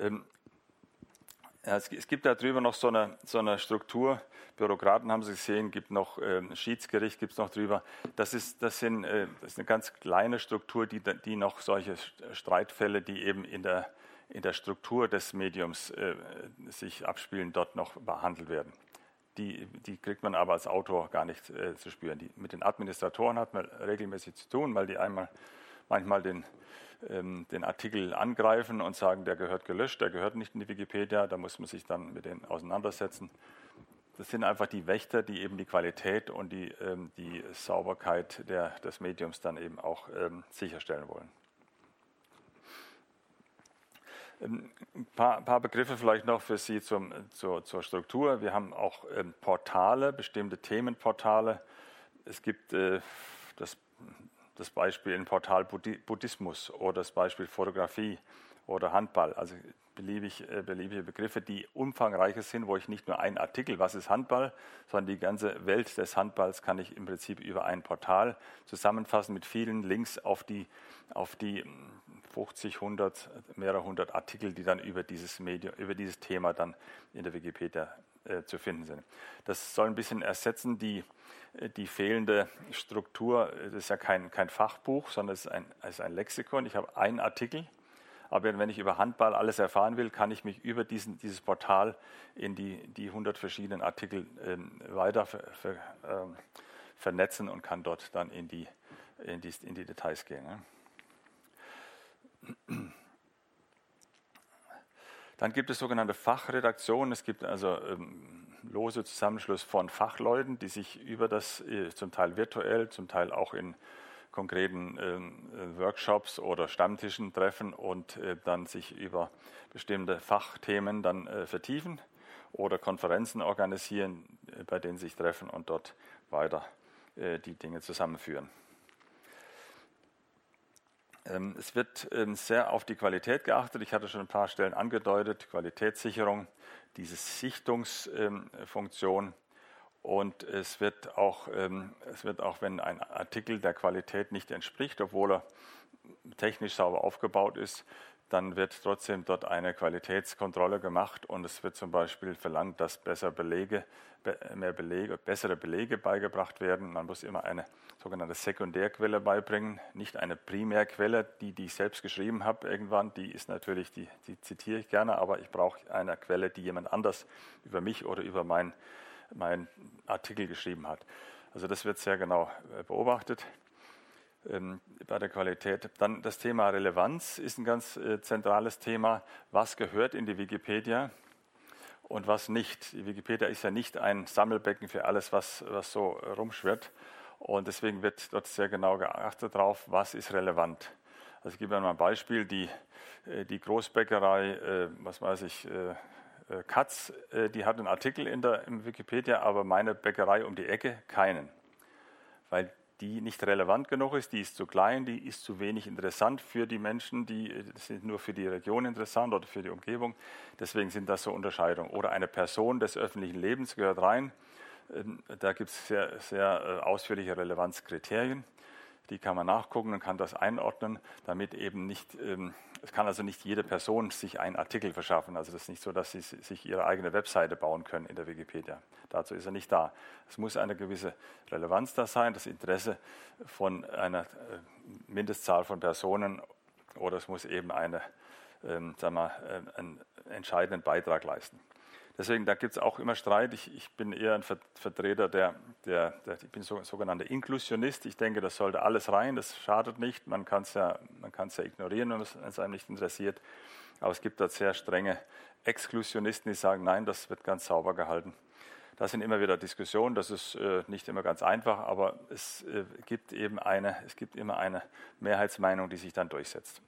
Ähm, es, gibt darüber noch so eine, so eine Struktur. Bürokraten haben Sie gesehen, gibt noch äh, Schiedsgericht, gibt es noch drüber. Das ist, das, sind, äh, das ist eine ganz kleine Struktur, die, die noch solche Streitfälle, die eben in der, in der Struktur des Mediums äh, sich abspielen, dort noch behandelt werden. Die, die, kriegt man aber als Autor gar nicht äh, zu spüren. Die, mit den Administratoren hat man regelmäßig zu tun, weil die einmal manchmal den ähm, den Artikel angreifen und sagen, der gehört gelöscht, der gehört nicht in die Wikipedia, da muss man sich dann mit denen auseinandersetzen. Das sind einfach die Wächter, die eben die Qualität und die, ähm, die Sauberkeit der, des Mediums dann eben auch ähm, sicherstellen wollen. Ähm, ein paar, paar, Begriffe vielleicht noch für Sie zum, zur, zur, Struktur. Wir haben auch ähm, Portale, bestimmte Themenportale. Es gibt äh, das das Beispiel im Portal Buddhismus oder das Beispiel Fotografie oder Handball, also beliebig, äh, beliebige Begriffe, die umfangreicher sind, wo ich nicht nur einen Artikel, was ist Handball, sondern die ganze Welt des Handballs kann ich im Prinzip über ein Portal zusammenfassen mit vielen Links auf die, auf die 50, 100, mehrere hundert Artikel, die dann über dieses Medium, über dieses Thema dann in der Wikipedia äh, zu finden sind. Das soll ein bisschen ersetzen die die fehlende Struktur, das ist ja kein, kein Fachbuch, sondern es ist, ein, es ist ein Lexikon. Ich habe einen Artikel, aber wenn ich über Handball alles erfahren will, kann ich mich über diesen, dieses Portal in die, die 100 verschiedenen Artikel äh, weiter ver, ver, äh, vernetzen und kann dort dann in die, in die, in die Details gehen. Ne? Dann gibt es sogenannte Fachredaktionen. Es gibt also ähm, lose Zusammenschluss von Fachleuten, die sich über das äh, zum Teil virtuell, zum Teil auch in konkreten äh, Workshops oder Stammtischen treffen und äh, dann sich über bestimmte Fachthemen dann äh, vertiefen oder Konferenzen organisieren, äh, bei denen sich treffen und dort weiter äh, die Dinge zusammenführen. Ähm, es wird ähm, sehr auf die Qualität geachtet. Ich hatte schon ein paar Stellen angedeutet, Qualitätssicherung diese Sichtungsfunktion. Und es wird, auch, ähm, es wird auch, wenn ein Artikel der Qualität nicht entspricht, obwohl er technisch sauber aufgebaut ist, dann wird trotzdem dort eine Qualitätskontrolle gemacht und es wird zum Beispiel verlangt, dass besser Belege, mehr Belege, bessere Belege beigebracht werden. Man muss immer eine sogenannte Sekundärquelle beibringen, nicht eine Primärquelle, die, die ich selbst geschrieben habe irgendwann. Die ist natürlich, die, die zitiere ich gerne, aber ich brauche eine Quelle, die jemand anders über mich oder über meinen mein Artikel geschrieben hat. Also das wird sehr genau äh, beobachtet bei der Qualität. Dann das Thema Relevanz ist ein ganz äh, zentrales Thema. Was gehört in die Wikipedia und was nicht? Die Wikipedia ist ja nicht ein Sammelbecken für alles, was, was so rumschwirrt. Und deswegen wird dort sehr genau geachtet darauf, was ist relevant. Also ich gebe mal ein Beispiel. Die, äh, die Großbäckerei, äh, was weiß ich, Katz, die hat einen Artikel in der im Wikipedia, aber meine Bäckerei um die Ecke keinen. Weil die nicht relevant genug ist, die ist zu klein, die ist zu wenig interessant für die Menschen, die sind nur für die Region interessant oder für die Umgebung. Deswegen sind das so Unterscheidungen. Oder eine Person des öffentlichen Lebens gehört rein. Ähm, da gibt es sehr, sehr ausführliche Relevanzkriterien. Die kann man nachgucken und kann das einordnen, damit eben nicht, ähm, es kann also nicht jede Person sich einen Artikel verschaffen. Also das ist nicht so, dass sie sich ihre eigene Webseite bauen können in der Wikipedia. Dazu ist er nicht da. Es muss eine gewisse Relevanz da sein, das Interesse von einer äh, Mindestzahl von Personen oder es muss eben eine, ähm, sagen wir, äh, einen entscheidenden Beitrag leisten. Deswegen, da gibt es auch immer Streit. Ich, ich, bin eher ein Vertreter der, der, der ich bin so, sogenannter Inklusionist. Ich denke, das sollte alles rein, das schadet nicht. Man kann es ja, ja ignorieren, wenn es einem nicht interessiert. Aber es gibt dort sehr strenge Exklusionisten, die sagen, nein, das wird ganz sauber gehalten. Da sind immer wieder Diskussionen, das ist äh, nicht immer ganz einfach, aber es äh, gibt eben eine, es gibt immer eine Mehrheitsmeinung, die sich dann durchsetzt.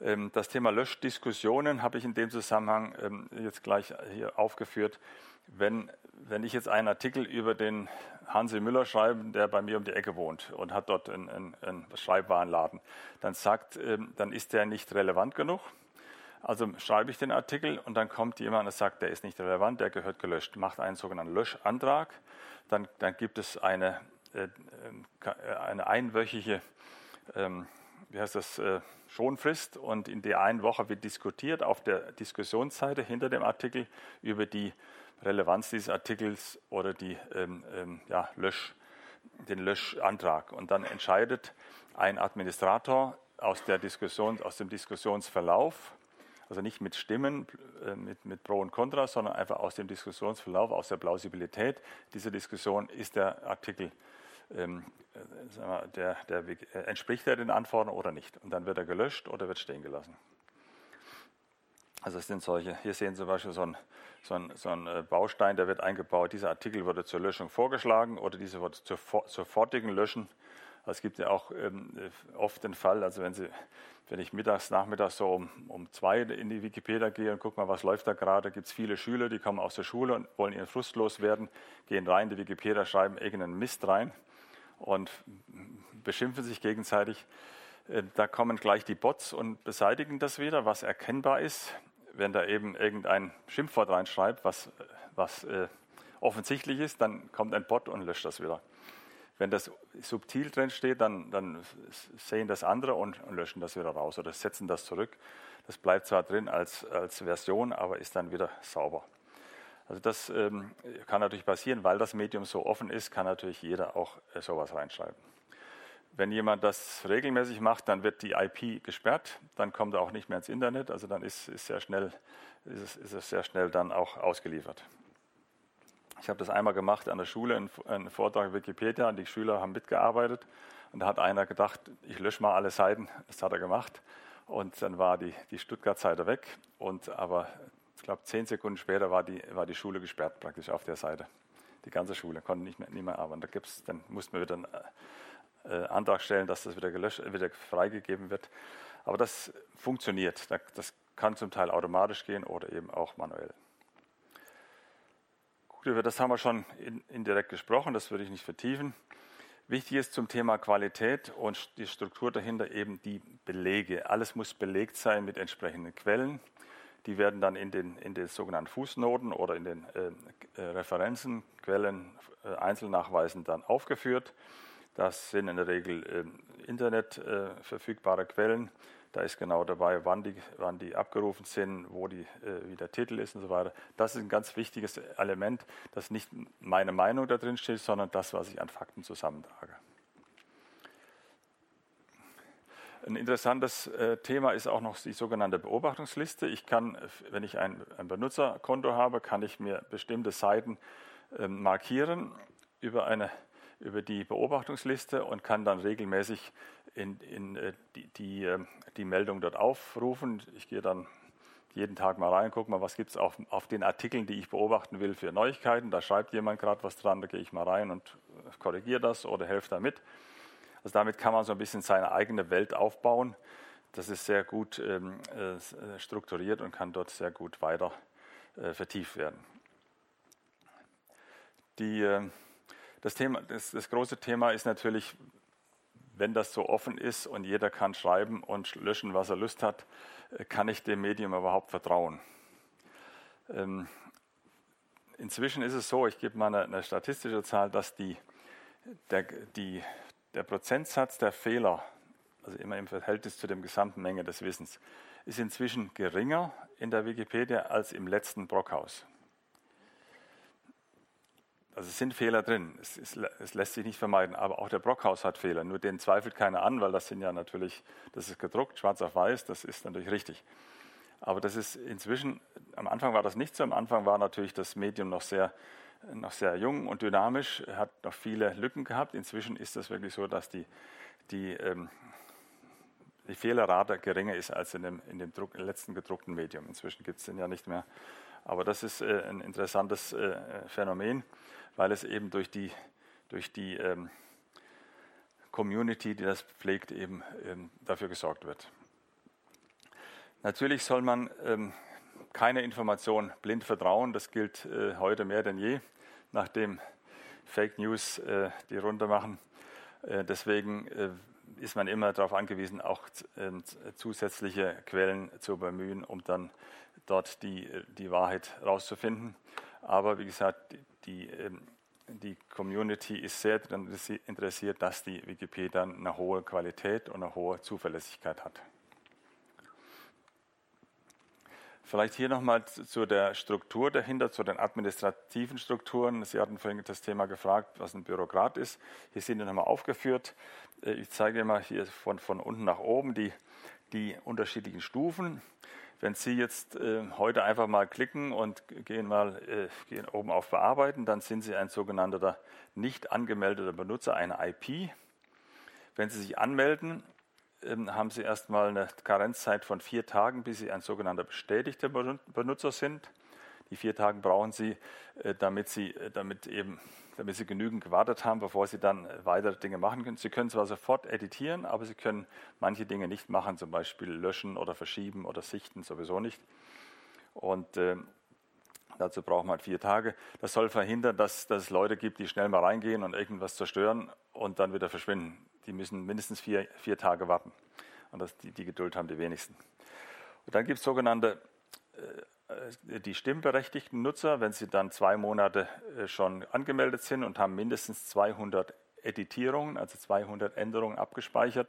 Ähm, das Thema Löschdiskussionen habe ich in dem Zusammenhang ähm, jetzt gleich hier aufgeführt. Wenn, wenn ich jetzt einen Artikel über den Hansi Müller schreibe, der bei mir um die Ecke wohnt und hat dort einen, einen, einen Schreibwarenladen, dann sagt, ähm, dann ist der nicht relevant genug. Also schreibe ich den Artikel und dann kommt jemand und sagt, der ist nicht relevant, der gehört gelöscht, macht einen sogenannten Löschantrag. Dann, dann gibt es eine, äh, eine einwöchige, wie heißt das, äh, Schonfrist und in der einen Woche wird diskutiert auf der Diskussionsseite hinter dem Artikel über die Relevanz dieses Artikels oder die, ähm, ähm, ja, Lösch, den Löschantrag. Und dann entscheidet ein Administrator aus, der Diskussion, aus dem Diskussionsverlauf, also nicht mit Stimmen, äh, mit, mit Pro und Contra, sondern einfach aus dem Diskussionsverlauf, aus der Plausibilität dieser Diskussion ist der Artikel ähm, äh, der, der, äh, entspricht er den Anforderungen oder nicht. Und dann wird er gelöscht oder wird stehen gelassen. Also es sind solche, hier sehen Sie zum Beispiel so ein, so so ein äh, Baustein, der wird eingebaut, dieser Artikel wurde zur Löschung vorgeschlagen oder dieser wird zur sofortigen Löschen. Also es gibt ja auch ähm, oft den Fall, also wenn, Sie, wenn ich mittags, nachmittags so um, um zwei in die Wikipedia gehe und gucke mal, was läuft da gerade, gibt es viele Schüler, die kommen aus der Schule und wollen ihren Frust loswerden, gehen rein in die Wikipedia, schreiben irgendeinen Mist rein und beschimpfen sich gegenseitig. Äh, da kommen gleich die Bots und beseitigen das wieder, was erkennbar ist, wenn da eben irgendein Schimpfwort reinschreibt, was, was äh, offensichtlich ist, dann kommt ein Bot und löscht das wieder. Wenn das subtil drin steht, dann, dann sehen das andere und, und, löschen das wieder raus oder setzen das zurück. Das bleibt zwar drin als, als Version, aber ist dann wieder sauber. Also das ähm, kann natürlich passieren, weil das Medium so offen ist, kann natürlich jeder auch äh, sowas reinschreiben. Wenn jemand das regelmäßig macht, dann wird die IP gesperrt, dann kommt er auch nicht mehr ins Internet, also dann ist, ist, sehr schnell, ist, es, ist es sehr schnell dann auch ausgeliefert. Ich habe das einmal gemacht an der Schule, einen Vortrag in Wikipedia, und die Schüler haben mitgearbeitet. Und da hat einer gedacht, ich lösche mal alle Seiten. Das hat er gemacht. Und dann war die, die Stuttgart-Seite weg. Und aber ich glaube, zehn Sekunden später war die, war die Schule gesperrt, praktisch auf der Seite. Die ganze Schule konnte nicht mehr, nicht mehr arbeiten. Da gibt's, dann mussten wir wieder einen äh, Antrag stellen, dass das wieder, gelöscht, wieder freigegeben wird. Aber das funktioniert. Das kann zum Teil automatisch gehen oder eben auch manuell. Gut, über das haben wir schon indirekt gesprochen, das würde ich nicht vertiefen. Wichtig ist zum Thema Qualität und die Struktur dahinter eben die Belege. Alles muss belegt sein mit entsprechenden Quellen. Die werden dann in den, in den sogenannten Fußnoten oder in den äh, äh, Referenzen, Quellen, äh, Einzelnachweisen dann aufgeführt. Das sind in der Regel äh, Internet äh, verfügbare Quellen. Da ist genau dabei, wann die, wann die abgerufen sind, wo die, äh, wie der Titel ist und so weiter. Das ist ein ganz wichtiges Element, dass nicht meine Meinung da drin steht, sondern das, was ich an Fakten zusammentrage. Ein interessantes äh, Thema ist auch noch die sogenannte Beobachtungsliste. Ich kann, wenn ich ein, ein Benutzerkonto habe, kann ich mir bestimmte Seiten ähm, markieren über, eine, über die Beobachtungsliste und kann dann regelmäßig in, in, äh, die, die, ähm, die Meldung dort aufrufen. Ich gehe dann jeden Tag mal rein, gucke mal, was gibt es auf, auf den Artikeln, die ich beobachten will für Neuigkeiten. Da schreibt jemand gerade was dran, da gehe ich mal rein und äh, korrigiere das oder helfe damit. Also damit kann man so ein bisschen seine eigene Welt aufbauen. Das ist sehr gut ähm, äh, strukturiert und kann dort sehr gut weiter äh, vertieft werden. Die, äh, das, Thema, das, das große Thema ist natürlich, wenn das so offen ist und jeder kann schreiben und löschen, was er Lust hat, äh, kann ich dem Medium überhaupt vertrauen? Ähm, inzwischen ist es so, ich gebe mal eine, eine statistische Zahl, dass die, der, die, der Prozentsatz der Fehler, also immer im Verhältnis zu der gesamten Menge des Wissens, ist inzwischen geringer in der Wikipedia als im letzten Brockhaus. Also es sind Fehler drin, es, es, es, lässt sich nicht vermeiden, aber auch der Brockhaus hat Fehler, nur den zweifelt keiner an, weil das sind ja natürlich, das ist gedruckt, schwarz auf weiß, das ist natürlich richtig. Aber das ist inzwischen, am Anfang war das nicht so, am Anfang war natürlich das Medium noch sehr, noch sehr jung und dynamisch, hat noch viele Lücken gehabt. Inzwischen ist das wirklich so, dass die, die, ähm, die Fehlerrate geringer ist als in dem, in dem Druck, letzten gedruckten Medium. Inzwischen gibt es den ja nicht mehr. Aber das ist äh, ein interessantes äh, Phänomen weil es eben durch die, durch die ähm, Community, die das pflegt, eben ähm, dafür gesorgt wird. Natürlich soll man ähm, keine Information blind vertrauen. Das gilt äh, heute mehr denn je, nachdem Fake News äh, die Runde machen. Äh, deswegen äh, ist man immer darauf angewiesen, auch ähm, zusätzliche Quellen zu bemühen, um dann dort die, die Wahrheit rauszufinden. Aber wie gesagt, die, ähm, die Community ist sehr interessiert, dass die Wikipedia eine hohe Qualität und eine hohe Zuverlässigkeit hat. Vielleicht hier nochmal zu der Struktur dahinter, zu den administrativen Strukturen. Sie hatten vorhin das Thema gefragt, was ein Bürokrat ist. Hier sind die nochmal aufgeführt. Äh, ich zeige mal hier von, von unten nach oben die, die unterschiedlichen Stufen. Wenn Sie jetzt äh, heute einfach mal klicken und gehen mal äh, gehen oben auf Bearbeiten, dann sind Sie ein sogenannter nicht angemeldeter Benutzer, eine IP. Wenn Sie sich anmelden, haben Sie erstmal eine Karenzzeit von vier Tagen, bis Sie ein sogenannter bestätigter Benutzer sind. Die vier Tage brauchen Sie, äh, damit Sie, äh, damit eben damit Sie genügend gewartet haben, bevor Sie dann äh, weitere Dinge machen können. Sie können zwar sofort editieren, aber Sie können manche Dinge nicht machen, zum Beispiel löschen oder verschieben oder sichten sowieso nicht. Und äh, dazu braucht man halt vier Tage. Das soll verhindern, dass, dass es Leute gibt, die schnell mal reingehen und irgendwas zerstören und dann wieder verschwinden. Die müssen mindestens vier, vier Tage warten. Und das, die, die Geduld haben die wenigsten. Und dann gibt es sogenannte äh, äh, die stimmberechtigten Nutzer, wenn sie dann zwei Monate äh, schon angemeldet sind und haben mindestens 200 Editierungen, also 200 Änderungen abgespeichert,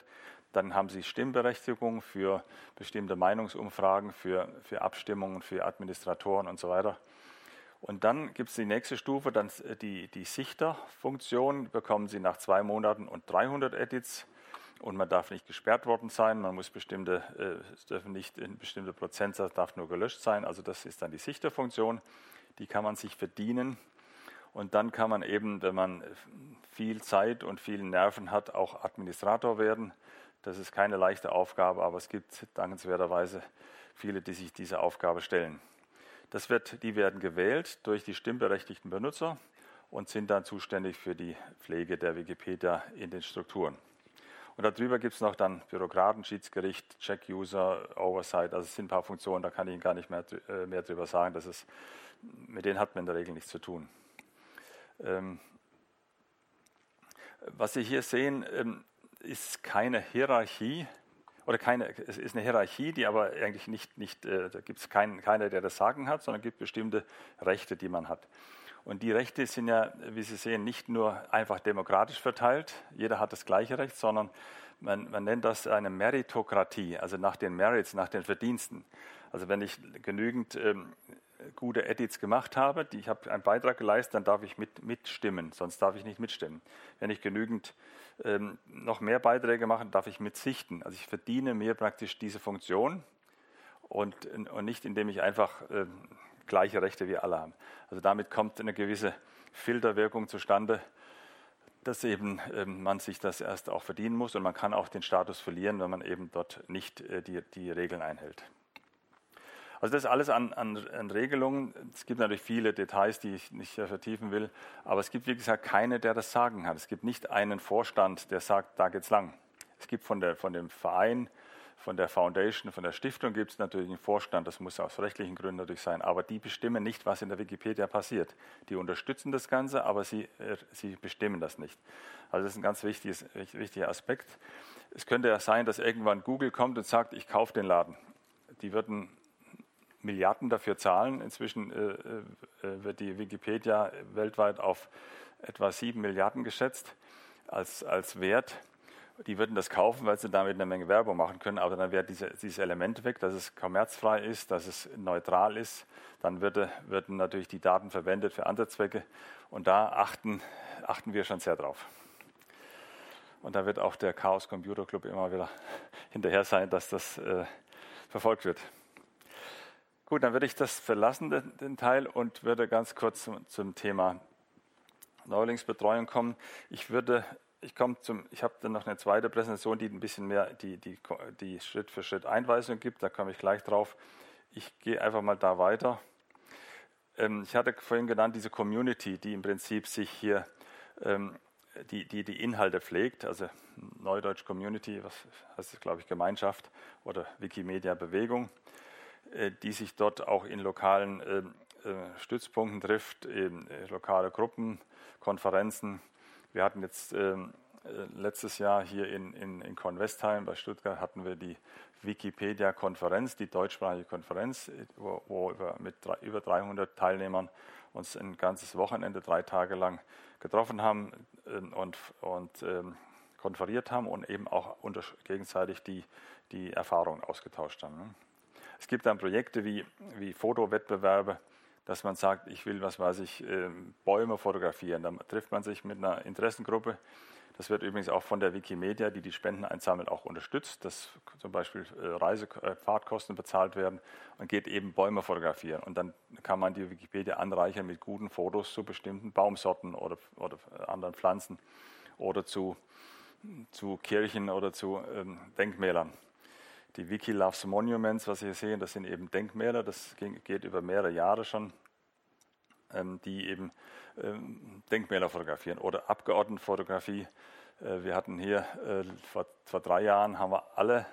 dann haben sie Stimmberechtigung für bestimmte Meinungsumfragen, für, für Abstimmungen, für Administratoren und so weiter. Und dann gibt es die nächste Stufe, dann äh, die, die Sichterfunktion, bekommen Sie nach zwei Monaten und 300 Edits und man darf nicht gesperrt worden sein, man muss bestimmte, äh, es dürfen nicht in bestimmte Prozentsatz darf nur gelöscht sein. Also das ist dann die Sichterfunktion, die kann man sich verdienen. Und dann kann man eben, wenn man viel Zeit und viele Nerven hat, auch Administrator werden. Das ist keine leichte Aufgabe, aber es gibt dankenswerterweise viele, die sich diese Aufgabe stellen. Das wird, die werden gewählt durch die stimmberechtigten Benutzer und sind dann zuständig für die Pflege der Wikipedia in den Strukturen. Und darüber gibt es noch dann Bürokraten, Schiedsgericht, Check-User, Oversight. Also es sind ein paar Funktionen, da kann ich Ihnen gar nicht mehr, äh, mehr drüber sagen. Das ist, mit denen hat man in der Regel nichts zu tun. Ähm, was Sie hier sehen, ähm, ist keine Hierarchie oder keine, es ist eine Hierarchie, die aber eigentlich nicht, nicht äh, da gibt es keinen, keiner, der das Sagen hat, sondern es gibt bestimmte Rechte, die man hat. Und die Rechte sind ja, wie Sie sehen, nicht nur einfach demokratisch verteilt, jeder hat das gleiche Recht, sondern man, man, nennt das eine Meritokratie, also nach den Merits, nach den Verdiensten. Also wenn ich genügend ähm, gute Edits gemacht habe, die, ich habe einen Beitrag geleistet, dann darf ich mit, mitstimmen, sonst darf ich nicht mitstimmen. Wenn ich genügend ähm, noch mehr Beiträge mache, darf ich mitsichten. Also ich verdiene mir praktisch diese Funktion und, und nicht, indem ich einfach ähm, gleiche Rechte wie alle haben. Also damit kommt eine gewisse Filterwirkung zustande, dass eben ähm, man sich das erst auch verdienen muss und man kann auch den Status verlieren, wenn man eben dort nicht äh, die, die Regeln einhält. Also das ist alles an, an, an, Regelungen. Es gibt natürlich viele Details, die ich nicht vertiefen will, aber es gibt, wie gesagt, keine, der das Sagen hat. Es gibt nicht einen Vorstand, der sagt, da geht's lang. Es gibt von, der, von dem Verein von der Foundation, von der Stiftung gibt es natürlich einen Vorstand, das muss aus rechtlichen Gründen natürlich sein, aber die bestimmen nicht, was in der Wikipedia passiert. Die unterstützen das Ganze, aber sie, äh, sie bestimmen das nicht. Also das ist ein ganz wichtiges, wichtiger Aspekt. Es könnte ja sein, dass irgendwann Google kommt und sagt, ich kaufe den Laden. Die würden Milliarden dafür zahlen. Inzwischen äh, äh, wird die Wikipedia weltweit auf etwa sieben Milliarden geschätzt als, als Wert die würden das kaufen, weil sie damit eine Menge Werbung machen können, aber dann wäre diese, dieses Element weg, dass es kommerzfrei ist, dass es neutral ist. Dann würde, würden natürlich die Daten verwendet für andere Zwecke und da achten, achten wir schon sehr drauf. Und da wird auch der Chaos Computer Club immer wieder hinterher sein, dass das äh, verfolgt wird. Gut, dann würde ich das verlassen, den, den Teil, und würde ganz kurz zum, zum Thema Neulingsbetreuung kommen. Ich würde ich komme zum, ich habe dann noch eine zweite Präsentation, die ein bisschen mehr die, die, die Schritt für Schritt Einweisung gibt. Da komme ich gleich drauf. Ich gehe einfach mal da weiter. Ähm, ich hatte vorhin genannt diese Community, die im Prinzip sich hier ähm, die, die, die Inhalte pflegt, also Neudeutsch Community, was heißt das, glaube ich, Gemeinschaft oder Wikimedia Bewegung, die sich dort auch in lokalen äh, äh, Stützpunkten trifft, äh, lokale Gruppen, Konferenzen, wir hatten jetzt ähm, äh, letztes Jahr hier in, in, in Kornwestheim bei Stuttgart hatten wir die Wikipedia-Konferenz, die deutschsprachige Konferenz, wo, wo wir mit drei, über 300 Teilnehmern uns ein ganzes Wochenende, drei Tage lang getroffen haben ähm, und, und ähm, konferiert haben und eben auch gegenseitig die, die Erfahrungen ausgetauscht haben. Ne? Es gibt dann Projekte wie, wie Fotowettbewerbe, dass man sagt, ich will, was weiß ich, ähm, Bäume fotografieren. Dann trifft man sich mit einer Interessengruppe. Das wird übrigens auch von der Wikimedia, die die Spenden einsammelt, auch unterstützt, dass zum Beispiel äh, Reisefahrtkosten äh, bezahlt werden und geht eben Bäume fotografieren. Und dann kann man die Wikipedia anreichern mit guten Fotos zu bestimmten Baumsorten oder, oder anderen Pflanzen oder zu, zu Kirchen oder zu ähm, Denkmälern. Die Wiki Loves Monuments, was Sie hier sehen, das sind eben Denkmäler, das geht über mehrere Jahre schon, ähm, die eben ähm, Denkmäler fotografieren oder Abgeordnetenfotografie. Äh, wir hatten hier äh, vor, vor drei Jahren haben wir alle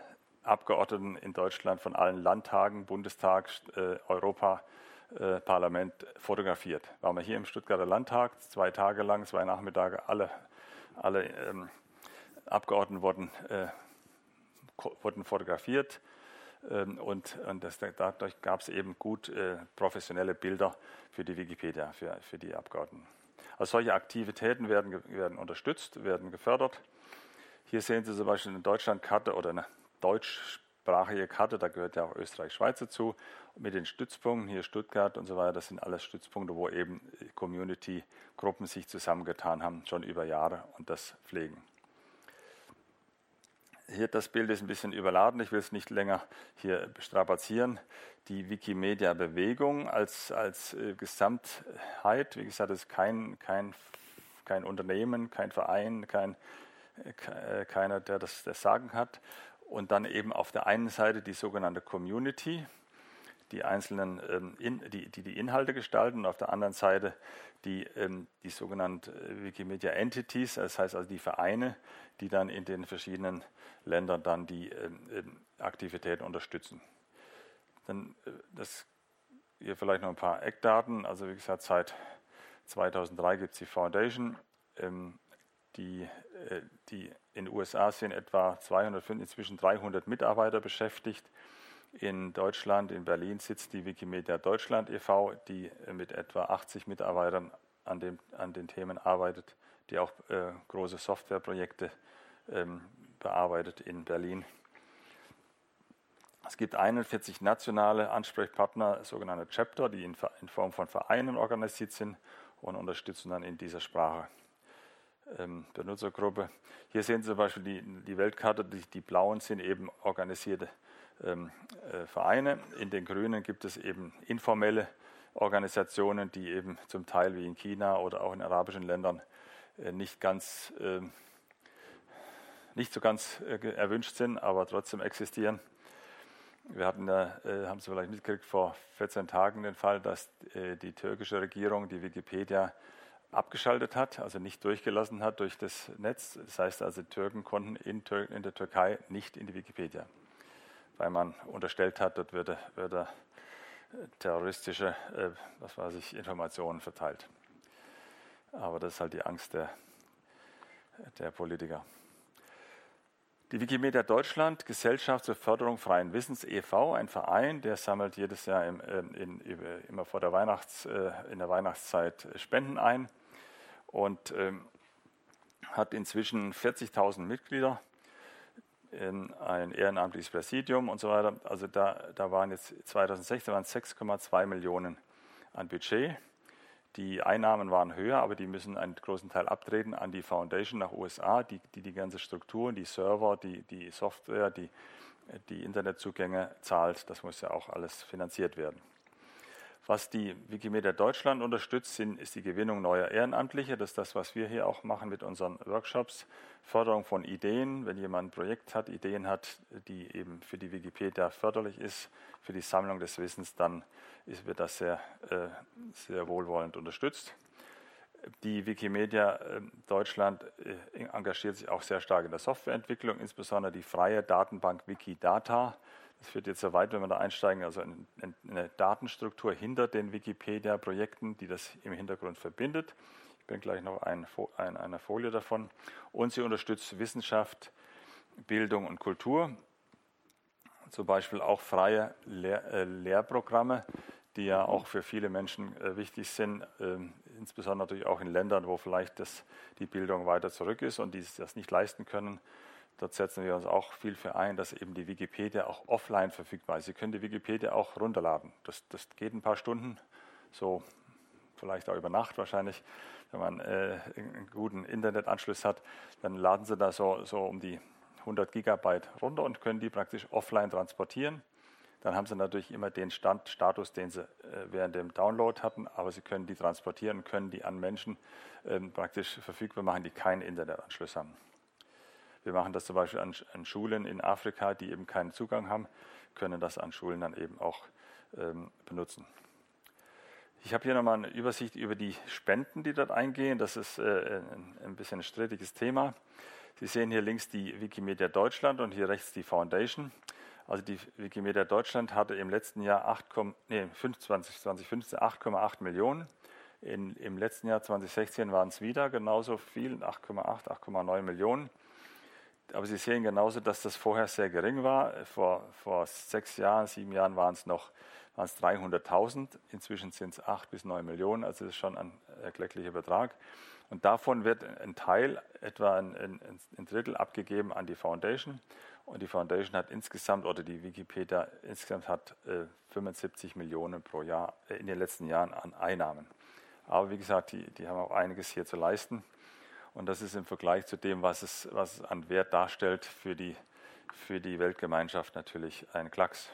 Abgeordneten in Deutschland von allen Landtagen, Bundestag, äh, Europaparlament fotografiert. Waren wir hier im Stuttgarter Landtag, zwei Tage lang, zwei Nachmittage, alle, alle ähm, Abgeordneten wurden äh, wurden fotografiert ähm, und, und das, dadurch gab es eben gut äh, professionelle Bilder für die Wikipedia, für, für die Abgeordneten. Also solche Aktivitäten werden, werden unterstützt, werden gefördert. Hier sehen Sie zum Beispiel eine Deutschlandkarte oder eine deutschsprachige Karte, da gehört ja auch Österreich-Schweiz dazu, mit den Stützpunkten, hier Stuttgart und so weiter, das sind alles Stützpunkte, wo eben Community-Gruppen sich zusammengetan haben, schon über Jahre und das pflegen hier das Bild ist ein bisschen überladen, ich will es nicht länger hier strapazieren. Die Wikimedia-Bewegung als, als äh, Gesamtheit, wie gesagt, ist kein, kein, kein Unternehmen, kein Verein, kein, äh, keiner, der das, das Sagen hat. Und dann eben auf der einen Seite die sogenannte Community, die einzelnen, ähm, in, die, die, die Inhalte gestalten, und auf der anderen Seite die, ähm, die sogenannten äh, Wikimedia Entities, das heißt also die Vereine, die dann in den verschiedenen Ländern dann die ähm, ähm Aktivitäten unterstützen. Dann äh, das hier vielleicht noch ein paar Eckdaten. Also wie gesagt, seit 2003 gibt es die Foundation. Ähm, die, äh, die in den USA sind etwa 205, inzwischen 300 Mitarbeiter beschäftigt. In Deutschland, in Berlin sitzt die Wikimedia Deutschland e.V., die mit etwa 80 Mitarbeitern an, dem, an den Themen arbeitet, die auch äh, große Softwareprojekte ähm, bearbeitet in Berlin. Es gibt 41 nationale Ansprechpartner, sogenannte Chapter, die in, in Form von Vereinen organisiert sind und unterstützen dann in dieser Sprache. Ähm, Benutzergruppe. Hier sehen Sie zum Beispiel die, die Weltkarte, die, die, blauen sind eben organisierte äh, Vereine. In den grünen gibt es eben informelle Organisationen, die eben zum Teil wie in China oder auch in arabischen Ländern äh, nicht ganz ähm, nicht so ganz äh, erwünscht sind, aber trotzdem existieren. Wir hatten, äh, haben Sie vielleicht mitgekriegt, vor 14 Tagen den Fall, dass äh, die türkische Regierung die Wikipedia abgeschaltet hat, also nicht durchgelassen hat durch das Netz. Das heißt also, Türken konnten in, Tür in der Türkei nicht in die Wikipedia, weil man unterstellt hat, dort würde, würde terroristische, äh, was weiß ich, Informationen verteilt. Aber das ist halt die Angst der, der Politiker. Die Wikimedia Deutschland, Gesellschaft zur Förderung freien Wissens e.V., ein Verein, der sammelt jedes Jahr im, ähm, in, in, immer vor der Weihnachts, äh, in der Weihnachtszeit Spenden ein und ähm, hat inzwischen 40.000 Mitglieder, ähm, ein ehrenamtliches Präsidium und so weiter. Also da, da waren jetzt 2016 waren 6,2 Millionen an Budget. Die Einnahmen waren höher, aber die müssen einen großen Teil abtreten an die Foundation nach USA, die die, die ganze Struktur, die Server, die, die Software, die, die Internetzugänge zahlt. Das muss ja auch alles finanziert werden. Was die Wikimedia Deutschland unterstützt, sind, ist die Gewinnung neuer Ehrenamtliche. Das ist das, was wir hier auch machen mit unseren Workshops. Förderung von Ideen. Wenn jemand ein Projekt hat, Ideen hat, die eben für die Wikipedia förderlich ist, für die Sammlung des Wissens, dann ist, wird das sehr, äh, sehr wohlwollend unterstützt. Die Wikimedia ähm, Deutschland äh, engagiert sich auch sehr stark in der Softwareentwicklung, insbesondere die freie Datenbank Wikidata das führt jetzt so weit, wenn wir da einsteigen, also eine Datenstruktur hinter den Wikipedia-Projekten, die das im Hintergrund verbindet. Ich bin gleich noch ein, ein, eine Folie davon. Und sie unterstützt Wissenschaft, Bildung und Kultur, zum Beispiel auch freie Lehr äh, Lehrprogramme, die ja auch für viele Menschen äh, wichtig sind, äh, insbesondere natürlich auch in Ländern, wo vielleicht das, die Bildung weiter zurück ist und die das nicht leisten können. Dort setzen wir uns auch viel für ein, dass eben die Wikipedia auch offline verfügbar ist. Sie können die Wikipedia auch runterladen. Das, das geht ein paar Stunden, so vielleicht auch über Nacht wahrscheinlich. Wenn man äh, einen guten Internetanschluss hat, dann laden Sie da so, so um die 100 Gigabyte runter und können die praktisch offline transportieren. Dann haben Sie natürlich immer den Stand, Status, den Sie äh, während dem Download hatten, aber Sie können die transportieren und können die an Menschen äh, praktisch verfügbar machen, die keinen Internetanschluss haben. Wir machen das zum Beispiel an, an, Schulen in Afrika, die eben keinen Zugang haben, können das an Schulen dann eben auch ähm, benutzen. Ich habe hier nochmal eine Übersicht über die Spenden, die dort eingehen. Das ist äh, ein, bisschen ein strittiges Thema. Sie sehen hier links die Wikimedia Deutschland und hier rechts die Foundation. Also die Wikimedia Deutschland hatte im letzten Jahr 8, nee, 25, 2015 8,8 Millionen. In, Im letzten Jahr 2016 waren es wieder genauso viel, 8,8, 8,9 Millionen aber Sie sehen genauso, dass das vorher sehr gering war. Vor, vor sechs Jahren, sieben Jahren waren es noch waren es 300.000. Inzwischen sind es acht bis neun Millionen, also das ist schon ein erklecklicher Betrag. Und davon wird ein Teil, etwa ein, ein, ein, Drittel, abgegeben an die Foundation. Und die Foundation hat insgesamt, oder die Wikipedia insgesamt hat äh, 75 Millionen pro Jahr äh, in den letzten Jahren an Einnahmen. Aber wie gesagt, die, die haben auch einiges hier zu leisten. Und das ist im Vergleich zu dem, was es, was es an Wert darstellt, für die, für die Weltgemeinschaft natürlich ein Klacks.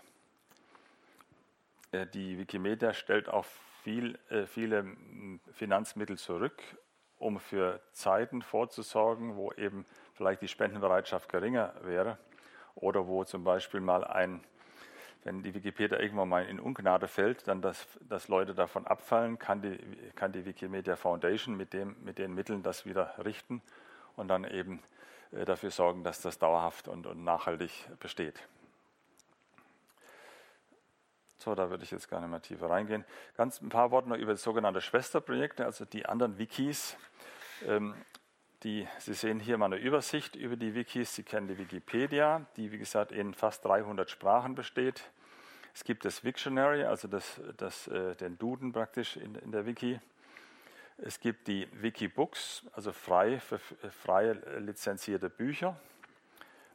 Äh, die Wikimedia stellt auch viel, äh, viele Finanzmittel zurück, um für Zeiten vorzusorgen, wo eben vielleicht die Spendenbereitschaft geringer wäre oder wo zum Beispiel mal ein wenn die Wikipedia irgendwann mal in Ungnade fällt, dann dass, dass Leute davon abfallen, kann die, kann die Wikimedia Foundation mit, dem, mit den Mitteln das wieder richten und dann eben äh, dafür sorgen, dass das dauerhaft und, und nachhaltig besteht. So, da würde ich jetzt gar nicht mehr tiefer reingehen. Ganz ein paar Worte noch über sogenannte Schwesterprojekte, also die anderen Wikis. Ähm, die, Sie sehen hier mal eine Übersicht über die Wikis. Sie kennen die Wikipedia, die wie gesagt in fast 300 Sprachen besteht. Es gibt das Wiktionary, also das, das, äh, den Duden praktisch in, in, der Wiki. Es gibt die Wikibooks, also frei, für, freie lizenzierte Bücher.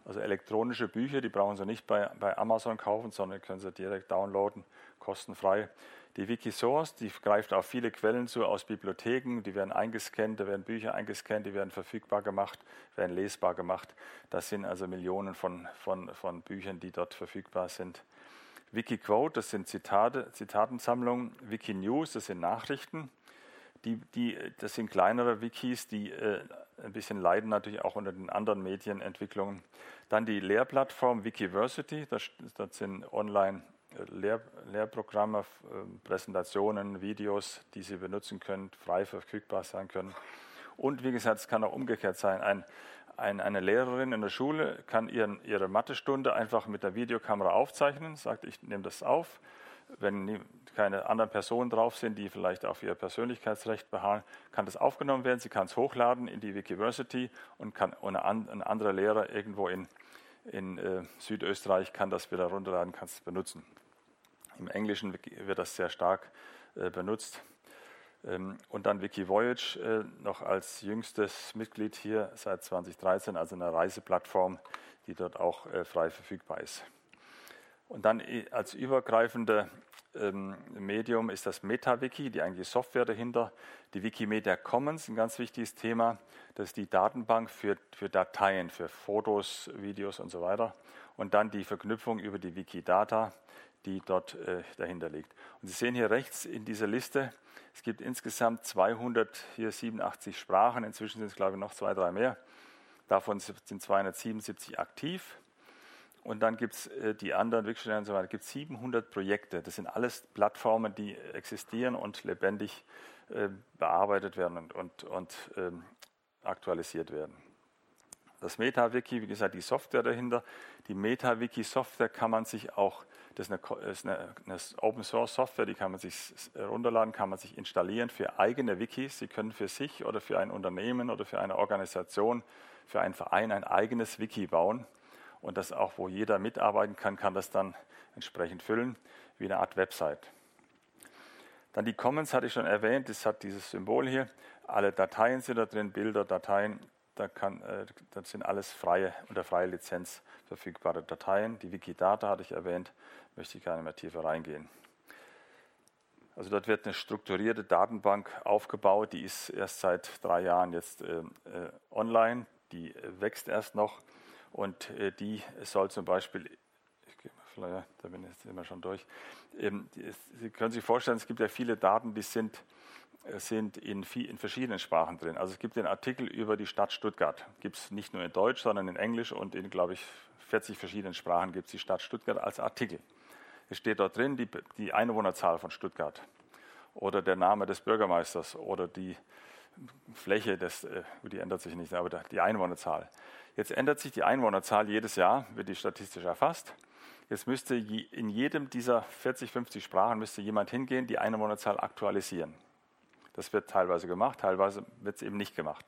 Also elektronische Bücher, die brauchen Sie nicht bei, bei Amazon kaufen, sondern können Sie direkt downloaden, kostenfrei. Die Wikisource, die greift auf viele Quellen zu aus Bibliotheken, die werden eingescannt, da werden Bücher eingescannt, die werden verfügbar gemacht, werden lesbar gemacht. Das sind also Millionen von, von, von Büchern, die dort verfügbar sind. Wikiquote, das sind Zitate, Zitatensammlungen, Wikinews, das sind Nachrichten. Die, die, das sind kleinere Wikis, die äh, ein bisschen leiden natürlich auch unter den anderen Medienentwicklungen. Dann die Lehrplattform Wikiversity, das, das sind online äh, Lehr, Lehrprogramme, äh, Präsentationen, Videos, die Sie benutzen können, frei verfügbar sein können. Und wie gesagt, es kann auch umgekehrt sein. Ein, ein, eine Lehrerin in der Schule kann ihren, ihre Mathestunde einfach mit der Videokamera aufzeichnen, sagt, ich nehme das auf. Wenn keine anderen Personen drauf sind, die vielleicht auf ihr Persönlichkeitsrecht beharren, kann das aufgenommen werden. Sie kann es hochladen in die Wikiversity und kann eine, ein anderer Lehrer irgendwo in, in äh, Südösterreich kann das wieder runterladen, kann es benutzen. Im Englischen wird das sehr stark äh, benutzt. Ähm, und dann Wikivoyage äh, noch als jüngstes Mitglied hier seit 2013, also eine Reiseplattform, die dort auch äh, frei verfügbar ist. Und dann als übergreifende ähm, Medium ist das MetaWiki, die eigentliche Software dahinter. Die Wikimedia Commons, ein ganz wichtiges Thema. Das ist die Datenbank für, für Dateien, für Fotos, Videos und so weiter. Und dann die Verknüpfung über die Wikidata, die dort äh, dahinter liegt. Und Sie sehen hier rechts in dieser Liste, es gibt insgesamt 287 Sprachen, inzwischen sind es glaube ich noch zwei, drei mehr. Davon sind 277 aktiv. Und dann gibt es äh, die anderen Wikistellen und so weiter. Gibt 700 Projekte. Das sind alles Plattformen, die existieren und lebendig äh, bearbeitet werden und, und, und ähm, aktualisiert werden. Das MetaWiki, wie gesagt, die Software dahinter. Die MetaWiki-Software kann man sich auch das ist eine, eine, eine Open Source Software, die kann man sich runterladen, kann man sich installieren für eigene Wikis. Sie können für sich oder für ein Unternehmen oder für eine Organisation, für einen Verein ein eigenes Wiki bauen. Und das auch, wo jeder mitarbeiten kann, kann das dann entsprechend füllen, wie eine Art Website. Dann die Commons hatte ich schon erwähnt, das hat dieses Symbol hier. Alle Dateien sind da drin, Bilder, Dateien, da kann, äh, das sind alles freie, unter freier Lizenz verfügbare Dateien. Die Wikidata hatte ich erwähnt möchte ich gar nicht mehr tiefer reingehen. Also dort wird eine strukturierte Datenbank aufgebaut, die ist erst seit drei Jahren jetzt äh, äh online, die wächst erst noch und äh, die soll zum Beispiel, vielleicht, da bin ich jetzt immer schon durch, ähm, Sie können sich vorstellen, es gibt ja viele Daten, die sind, äh, sind in, in, verschiedenen Sprachen drin. Also es gibt den Artikel über die Stadt Stuttgart, gibt es nicht nur in Deutsch, sondern in Englisch und in, glaube ich, 40 verschiedenen Sprachen gibt es die Stadt Stuttgart als Artikel. Es steht dort drin die, die Einwohnerzahl von Stuttgart oder der Name des Bürgermeisters oder die Fläche, des, äh, die ändert sich nicht, aber die Einwohnerzahl. Jetzt ändert sich die Einwohnerzahl jedes Jahr, wird die statistisch erfasst. Jetzt müsste in jedem dieser 40, 50 Sprachen müsste jemand hingehen, die Einwohnerzahl aktualisieren. Das wird teilweise gemacht, teilweise wird es eben nicht gemacht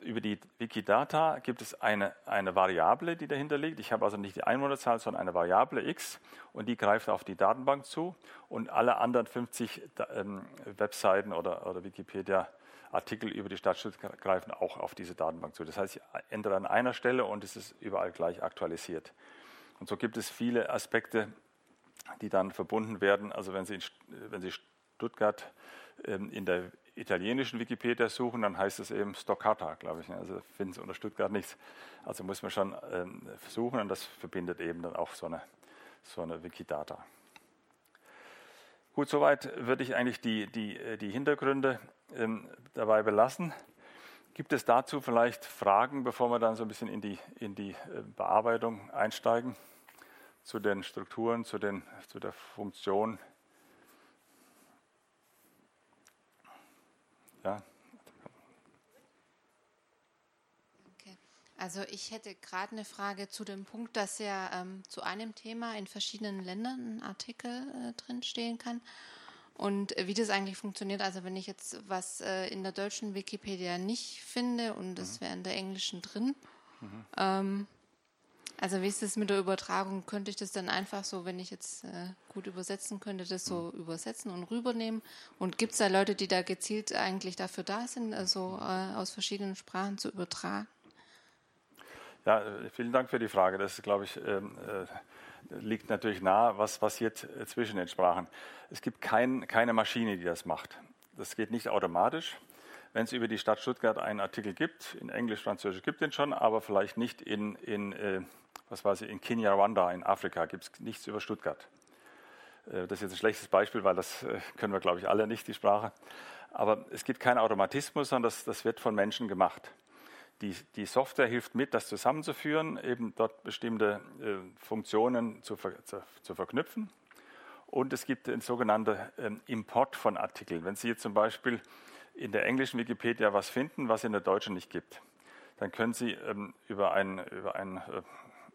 über die Wikidata gibt es eine, eine Variable, die dahinter liegt. Ich habe also nicht die Einwohnerzahl, sondern eine Variable x und die greift auf die Datenbank zu und alle anderen 50 ähm, Webseiten oder, oder Wikipedia-Artikel über die Stadt Stuttgart greifen auch auf diese Datenbank zu. Das heißt, ich ändere an einer Stelle und es ist überall gleich aktualisiert. Und so gibt es viele Aspekte, die dann verbunden werden. Also wenn Sie, in, wenn Sie Stuttgart ähm, in der italienischen Wikipedia suchen, dann heißt es eben Stoccata, glaube ich. Also finden Sie unter Stuttgart nichts. Also muss man schon ähm, suchen und das verbindet eben dann auch so eine, so eine Wikidata. Gut, soweit würde ich eigentlich die, die, äh, die Hintergründe ähm, dabei belassen. Gibt es dazu vielleicht Fragen, bevor wir dann so ein bisschen in die, in die äh, Bearbeitung einsteigen? Zu den Strukturen, zu, den, zu der Funktion Ja. Okay. Also ich hätte gerade eine Frage zu dem Punkt, dass ja ähm, zu einem Thema in verschiedenen Ländern ein Artikel äh, drinstehen kann. Und wie das eigentlich funktioniert, also wenn ich jetzt was äh, in der deutschen Wikipedia nicht finde und es mhm. wäre in der englischen drin, mhm. ähm, also wie ist das mit der Übertragung? Könnte ich das dann einfach so, wenn ich jetzt äh, gut übersetzen könnte, das so mhm. übersetzen und rübernehmen? Und gibt es da Leute, die da gezielt eigentlich dafür da sind, also äh, aus verschiedenen Sprachen zu übertragen? Ja, äh, vielen Dank für die Frage. Das, glaube ich, ähm, äh, liegt natürlich nahe, was passiert äh, zwischen den Sprachen. Es gibt kein, keine Maschine, die das macht. Das geht nicht automatisch. Wenn es über die Stadt Stuttgart einen Artikel gibt, in Englisch, Französisch gibt es den schon, aber vielleicht nicht in, in äh, was weiß ich, in Kinyarwanda in Afrika gibt es nichts über Stuttgart. Äh, das ist jetzt ein schlechtes Beispiel, weil das äh, können wir, glaube ich, alle nicht, die Sprache. Aber es gibt keinen Automatismus, sondern das, das wird von Menschen gemacht. Die, die, Software hilft mit, das zusammenzuführen, eben dort bestimmte äh, Funktionen zu, ver, zu, zu, verknüpfen. Und es gibt den sogenannten ähm, Import von Artikeln. Wenn Sie jetzt zum Beispiel in der englischen Wikipedia was finden, was in der deutschen nicht gibt, dann können Sie ähm, über einen, über einen äh,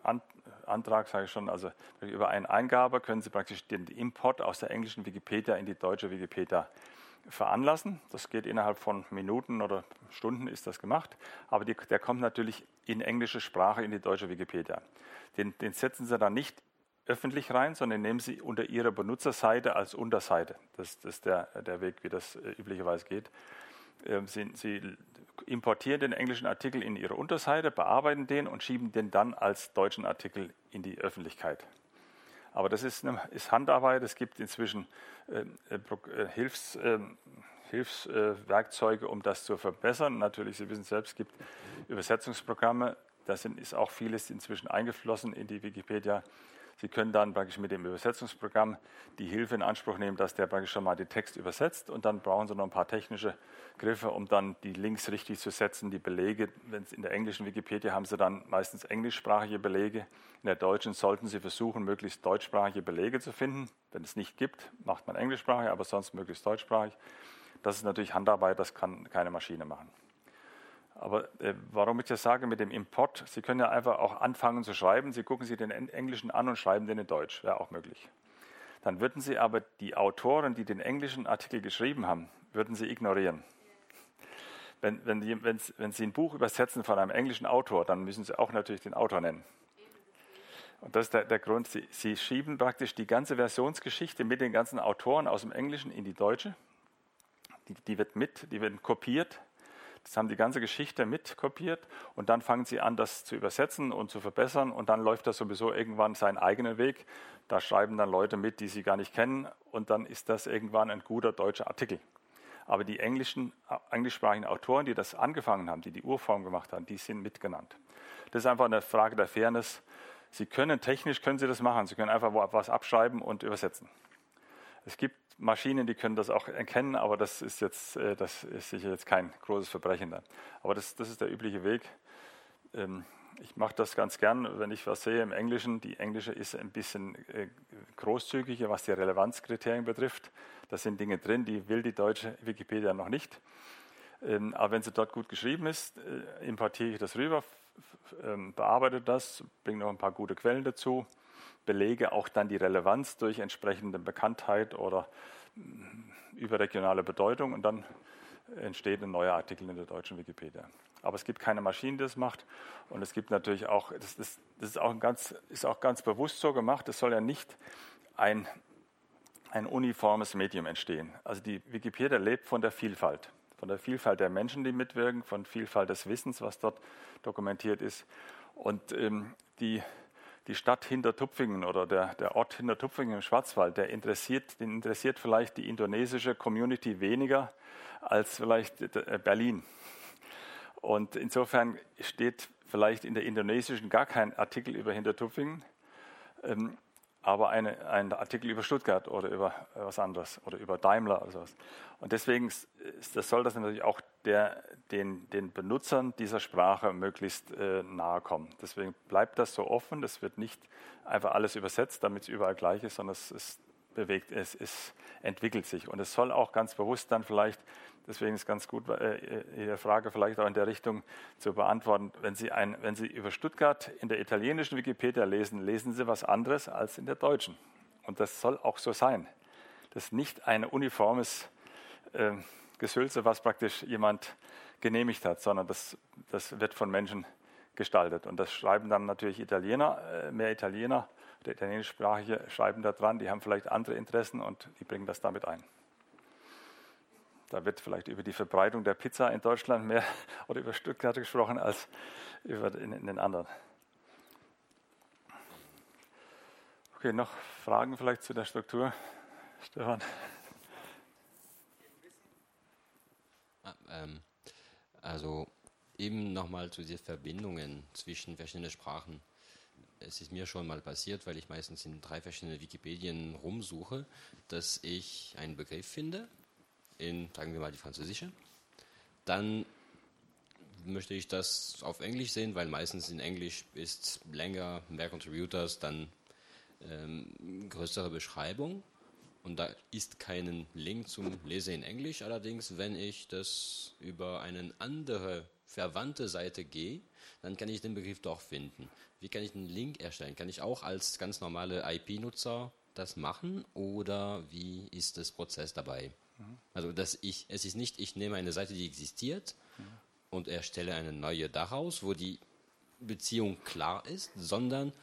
An Antrag, sage ich schon, also über einen Eingabe können Sie praktisch den Import aus der englischen Wikipedia in die deutsche Wikipedia veranlassen. Das geht innerhalb von Minuten oder Stunden ist das gemacht. Aber die, der kommt natürlich in englische Sprache in die deutsche Wikipedia. Den, den setzen Sie dann nicht öffentlich rein, sondern nehmen Sie unter Ihrer Benutzerseite als Unterseite. Das, das ist der, der Weg, wie das äh, üblicherweise geht. Ähm, Sie, Sie importieren den englischen Artikel in Ihre Unterseite, bearbeiten den und schieben den dann als deutschen Artikel in die Öffentlichkeit. Aber das ist, eine, ist Handarbeit. Es gibt inzwischen äh, äh, Hilfs, äh, Hilfswerkzeuge, um das zu verbessern. Natürlich, Sie wissen selbst, es gibt Übersetzungsprogramme. Da ist auch vieles inzwischen eingeflossen in die Wikipedia. Sie können dann praktisch mit dem Übersetzungsprogramm die Hilfe in Anspruch nehmen, dass der praktisch schon mal den Text übersetzt und dann brauchen Sie noch ein paar technische Griffe, um dann die Links richtig zu setzen, die Belege. Wenn in der englischen Wikipedia haben Sie dann meistens englischsprachige Belege. In der deutschen sollten Sie versuchen, möglichst deutschsprachige Belege zu finden. Wenn es nicht gibt, macht man englischsprachig, aber sonst möglichst deutschsprachig. Das ist natürlich Handarbeit, das kann keine Maschine machen. Aber äh, warum ich das sage mit dem Import, Sie können ja einfach auch anfangen zu schreiben. Sie gucken sich den Englischen an und schreiben den in Deutsch, wäre auch möglich. Dann würden Sie aber die Autoren, die den englischen Artikel geschrieben haben, würden Sie ignorieren. Wenn, wenn, die, wenn, wenn Sie ein Buch übersetzen von einem englischen Autor, dann müssen Sie auch natürlich den Autor nennen. Und das ist der, der Grund, Sie, Sie schieben praktisch die ganze Versionsgeschichte mit den ganzen Autoren aus dem Englischen in die Deutsche. Die, die wird mit, die werden kopiert das haben die ganze Geschichte mitkopiert und dann fangen sie an, das zu übersetzen und zu verbessern und dann läuft das sowieso irgendwann seinen eigenen Weg. Da schreiben dann Leute mit, die sie gar nicht kennen und dann ist das irgendwann ein guter deutscher Artikel. Aber die englischen, englischsprachigen Autoren, die das angefangen haben, die die Urform gemacht haben, die sind mitgenannt. Das ist einfach eine Frage der Fairness. Sie können technisch können Sie das machen. Sie können einfach was abschreiben und übersetzen. Es gibt Maschinen, die können das auch erkennen, aber das ist jetzt, äh, das ist sicher jetzt kein großes Verbrechen dann. Aber das, das ist der übliche Weg. Ähm, ich mache das ganz gern, wenn ich was sehe im Englischen. Die englische ist ein bisschen äh, großzügiger, was die Relevanzkriterien betrifft. Da sind Dinge drin, die will die deutsche Wikipedia noch nicht. Ähm, aber wenn sie dort gut geschrieben ist, äh, importiere ich das rüber, ähm, bearbeite das, bringe noch ein paar gute Quellen dazu belege auch dann die Relevanz durch entsprechende Bekanntheit oder mm, überregionale Bedeutung und dann entsteht ein neuer Artikel in der deutschen Wikipedia. Aber es gibt keine Maschine, die das macht. Und es gibt natürlich auch, das, das, das ist, auch ganz, ist auch ganz bewusst so gemacht, es soll ja nicht ein, ein uniformes Medium entstehen. Also die Wikipedia lebt von der Vielfalt, von der Vielfalt der Menschen, die mitwirken, von Vielfalt des Wissens, was dort dokumentiert ist. Und ähm, die die Stadt Hintertupfingen oder der, der Ort Hintertupfingen im Schwarzwald, der interessiert, den interessiert vielleicht die indonesische Community weniger als vielleicht Berlin. Und insofern steht vielleicht in der indonesischen gar kein Artikel über Hintertupfingen. Ähm, aber eine, ein Artikel über Stuttgart oder über was anderes oder über Daimler oder sowas. Und deswegen ist, das soll das natürlich auch der, den, den Benutzern dieser Sprache möglichst äh, nahe kommen. Deswegen bleibt das so offen. Es wird nicht einfach alles übersetzt, damit es überall gleich ist, sondern es, es bewegt, es, es entwickelt sich. Und es soll auch ganz bewusst dann vielleicht Deswegen ist ganz gut, äh, Ihre Frage vielleicht auch in der Richtung zu beantworten. Wenn Sie, ein, wenn Sie über Stuttgart in der italienischen Wikipedia lesen, lesen Sie was anderes als in der deutschen. Und das soll auch so sein. Das ist nicht ein uniformes äh, Gesülze, was praktisch jemand genehmigt hat, sondern das, das wird von Menschen gestaltet. Und das schreiben dann natürlich Italiener, äh, mehr Italiener, der italienischsprachige schreiben da dran, die haben vielleicht andere Interessen und die bringen das damit ein. Da wird vielleicht über die Verbreitung der Pizza in Deutschland mehr oder über Stuttgart gesprochen als über in, in den anderen. Okay, noch Fragen vielleicht zu der Struktur, Stefan? Ah, ähm, also eben nochmal zu den Verbindungen zwischen verschiedenen Sprachen. Es ist mir schon mal passiert, weil ich meistens in drei verschiedenen Wikipedien rumsuche, dass ich einen Begriff finde, in, sagen wir mal, die französische. Dann möchte ich das auf Englisch sehen, weil meistens in Englisch ist länger, mehr Contributors, dann ähm, größere Beschreibung. Und da ist keinen Link zum Lesen in Englisch. Allerdings, wenn ich das über eine andere verwandte Seite gehe, dann kann ich den Begriff doch finden. Wie kann ich einen Link erstellen? Kann ich auch als ganz normale IP-Nutzer das machen oder wie ist das Prozess dabei? Mhm. Also dass ich, es ist nicht, ich nehme eine Seite, die existiert mhm. und erstelle eine neue daraus, wo die Beziehung klar ist, sondern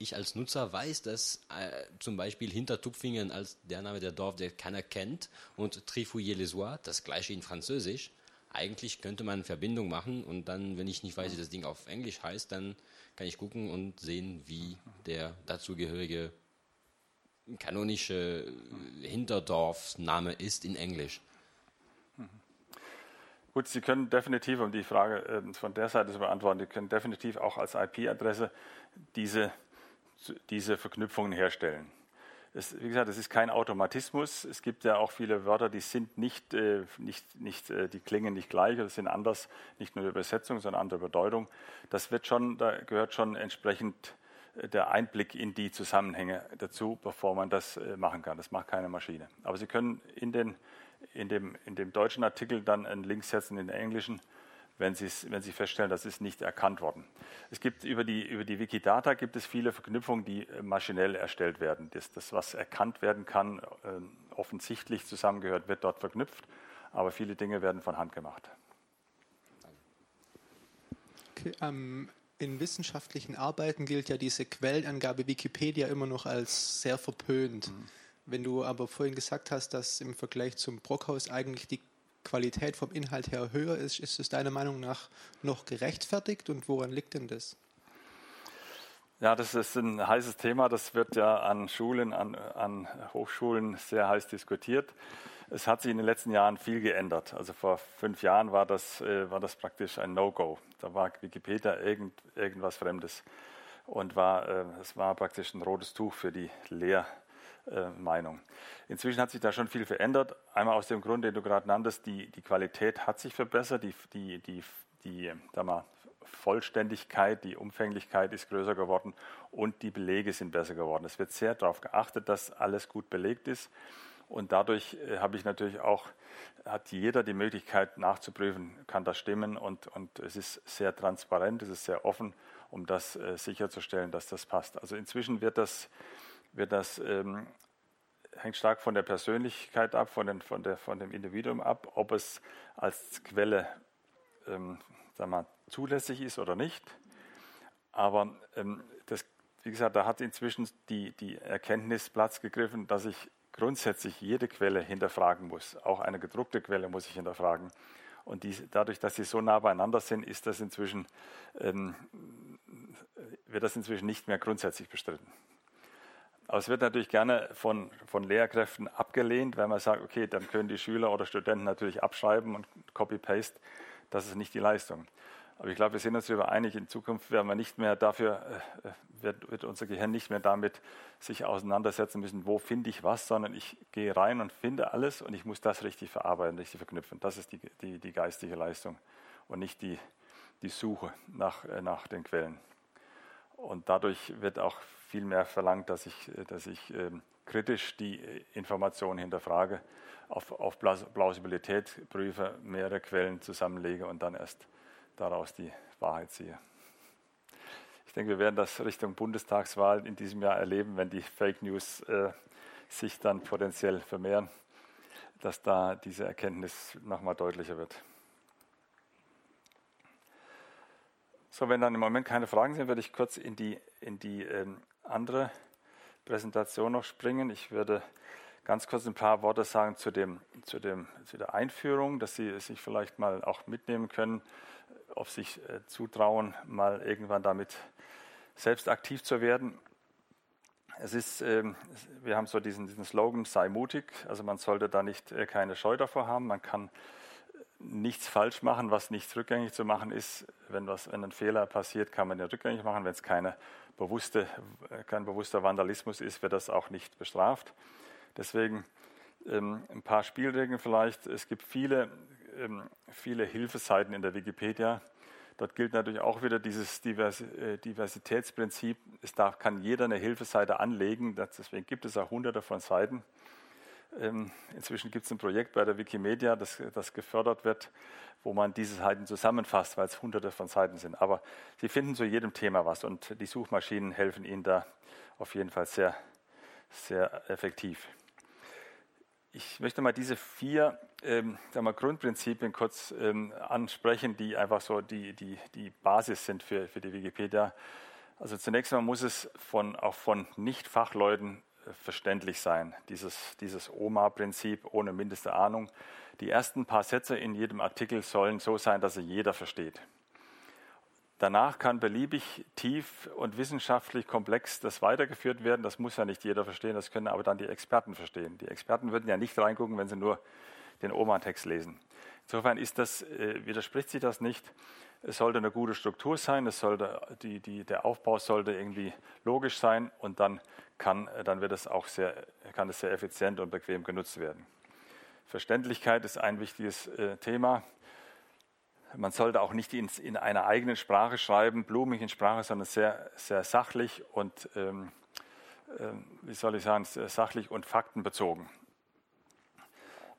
ich als Nutzer weiß, dass äh, zum Beispiel hinter Tupfingen als der Name der Dorf, der keiner kennt, und Trifouillet-les-Oies, das gleiche in Französisch, eigentlich könnte man Verbindung machen und dann, wenn ich nicht weiß, wie das Ding auf Englisch heißt, dann kann ich gucken und sehen, wie der dazugehörige kanonische Hinterdorfname ist in Englisch. Gut, Sie können definitiv, um die Frage ähm, von der Seite zu beantworten, Sie können definitiv auch als IP-Adresse diese, diese Verknüpfungen herstellen. Es, wie gesagt, es ist kein Automatismus. Es gibt ja auch viele Wörter, die sind nicht, äh, nicht, nicht äh, die klingen nicht gleich oder sind anders, nicht nur die Übersetzung, sondern andere Bedeutung. Das wird schon, da gehört schon entsprechend äh, der Einblick in die Zusammenhänge dazu, bevor man das äh, machen kann. Das macht keine Maschine. Aber Sie können in, den, in, dem, in dem deutschen Artikel dann einen Link setzen in den englischen wenn, wenn Sie feststellen, das ist nicht erkannt worden. Es gibt über die, über die Wikidata gibt es viele Verknüpfungen, die äh, maschinell erstellt werden. Das, das was erkannt werden kann, äh, offensichtlich zusammengehört, wird dort verknüpft, aber viele Dinge werden von Hand gemacht. Okay, ähm, in wissenschaftlichen Arbeiten gilt ja diese Quellenangabe Wikipedia immer noch als sehr verpönt. Mhm. Wenn du aber vorhin gesagt hast, dass im Vergleich zum Brockhaus eigentlich die Qualität vom Inhalt her höher ist, ist es deiner Meinung nach noch gerechtfertigt und woran liegt denn das? Ja, das ist ein heißes Thema. Das wird ja an Schulen, an, an Hochschulen sehr heiß diskutiert. Es hat sich in den letzten Jahren viel geändert. Also vor fünf Jahren war das, äh, war das praktisch ein No-Go. Da war Wikipedia irgend, irgendwas Fremdes und war, äh, es war praktisch ein rotes Tuch für die Lehr äh, Meinung. Inzwischen hat sich da schon viel verändert. Einmal aus dem Grund, den du gerade nanntest, die, die Qualität hat sich verbessert, die, die, die, die sag mal, Vollständigkeit, die Umfänglichkeit ist größer geworden und die Belege sind besser geworden. Es wird sehr darauf geachtet, dass alles gut belegt ist. Und dadurch äh, habe ich natürlich auch, hat jeder die Möglichkeit nachzuprüfen, kann das stimmen und, und es ist sehr transparent, es ist sehr offen, um das äh, sicherzustellen, dass das passt. Also inzwischen wird das wird das, ähm, hängt stark von der Persönlichkeit ab, von, den, von, der, von dem Individuum ab, ob es als Quelle ähm, sagen wir, zulässig ist oder nicht. Aber ähm, das, wie gesagt, da hat inzwischen die, die Erkenntnis Platz gegriffen, dass ich grundsätzlich jede Quelle hinterfragen muss. Auch eine gedruckte Quelle muss ich hinterfragen. Und die, dadurch, dass sie so nah beieinander sind, ist das inzwischen, ähm, wird das inzwischen nicht mehr grundsätzlich bestritten. Aber es wird natürlich gerne von, von Lehrkräften abgelehnt, wenn man sagt, okay, dann können die Schüler oder Studenten natürlich abschreiben und Copy-Paste. Das ist nicht die Leistung. Aber ich glaube, wir sind uns darüber einig, in Zukunft werden wir nicht mehr dafür, äh, äh, wird, wird, unser Gehirn nicht mehr damit sich auseinandersetzen müssen, wo finde ich was, sondern ich gehe rein und finde alles und ich muss das richtig verarbeiten, richtig verknüpfen. Das ist die, die, die geistige Leistung und nicht die, die Suche nach, äh, nach den Quellen. Und dadurch wird auch viel mehr verlangt, dass ich, dass ich ähm, kritisch die Informationen hinterfrage, auf, auf Plausibilität prüfe, mehrere Quellen zusammenlege und dann erst daraus die Wahrheit ziehe. Ich denke, wir werden das Richtung Bundestagswahl in diesem Jahr erleben, wenn die Fake News äh, sich dann potenziell vermehren, dass da diese Erkenntnis nochmal deutlicher wird. So, wenn dann im Moment keine Fragen sind, würde ich kurz in die, in die ähm, andere Präsentation noch springen. Ich würde ganz kurz ein paar Worte sagen zu, dem, zu, dem, zu der Einführung, dass Sie sich vielleicht mal auch mitnehmen können, ob Sie sich äh, zutrauen, mal irgendwann damit selbst aktiv zu werden. Es ist, ähm, wir haben so diesen, diesen Slogan, sei mutig. Also man sollte da nicht äh, keine Scheu davor haben. Man kann nichts falsch machen, was nicht rückgängig zu machen ist. Wenn, was, wenn ein Fehler passiert, kann man den rückgängig machen. Wenn es keine bewusste, kein bewusster Vandalismus ist, wird das auch nicht bestraft. Deswegen ähm, ein paar Spielregeln vielleicht. Es gibt viele, ähm, viele Hilfeseiten in der Wikipedia. Dort gilt natürlich auch wieder dieses äh, Diversitätsprinzip. Es darf, kann jeder eine Hilfeseite anlegen. Deswegen gibt es auch hunderte von Seiten. Ähm, inzwischen gibt es ein Projekt bei der Wikimedia, das, das gefördert wird, wo man diese Seiten zusammenfasst, weil es hunderte von Seiten sind. Aber Sie finden zu jedem Thema was und die Suchmaschinen helfen Ihnen da auf jeden Fall sehr, sehr effektiv. Ich möchte mal diese vier ähm, mal, Grundprinzipien kurz ähm, ansprechen, die einfach so die, die, die Basis sind für, für die Wikipedia. Also zunächst einmal muss es von, auch von Nicht-Fachleuten verständlich sein, dieses, dieses OMA-Prinzip ohne mindeste Ahnung. Die ersten paar Sätze in jedem Artikel sollen so sein, dass sie jeder versteht. Danach kann beliebig tief und wissenschaftlich komplex das weitergeführt werden. Das muss ja nicht jeder verstehen, das können aber dann die Experten verstehen. Die Experten würden ja nicht reingucken, wenn sie nur den Oma-Text lesen. Insofern ist das, äh, widerspricht sich das nicht. Es sollte eine gute Struktur sein, es sollte, die, die, der Aufbau sollte irgendwie logisch sein und dann, kann, dann wird es auch sehr, kann es sehr effizient und bequem genutzt werden. Verständlichkeit ist ein wichtiges äh, Thema. Man sollte auch nicht in, in einer eigenen Sprache schreiben, blumigen Sprache, sondern sehr, sehr sachlich und, ähm, äh, wie soll ich sagen, sachlich und faktenbezogen.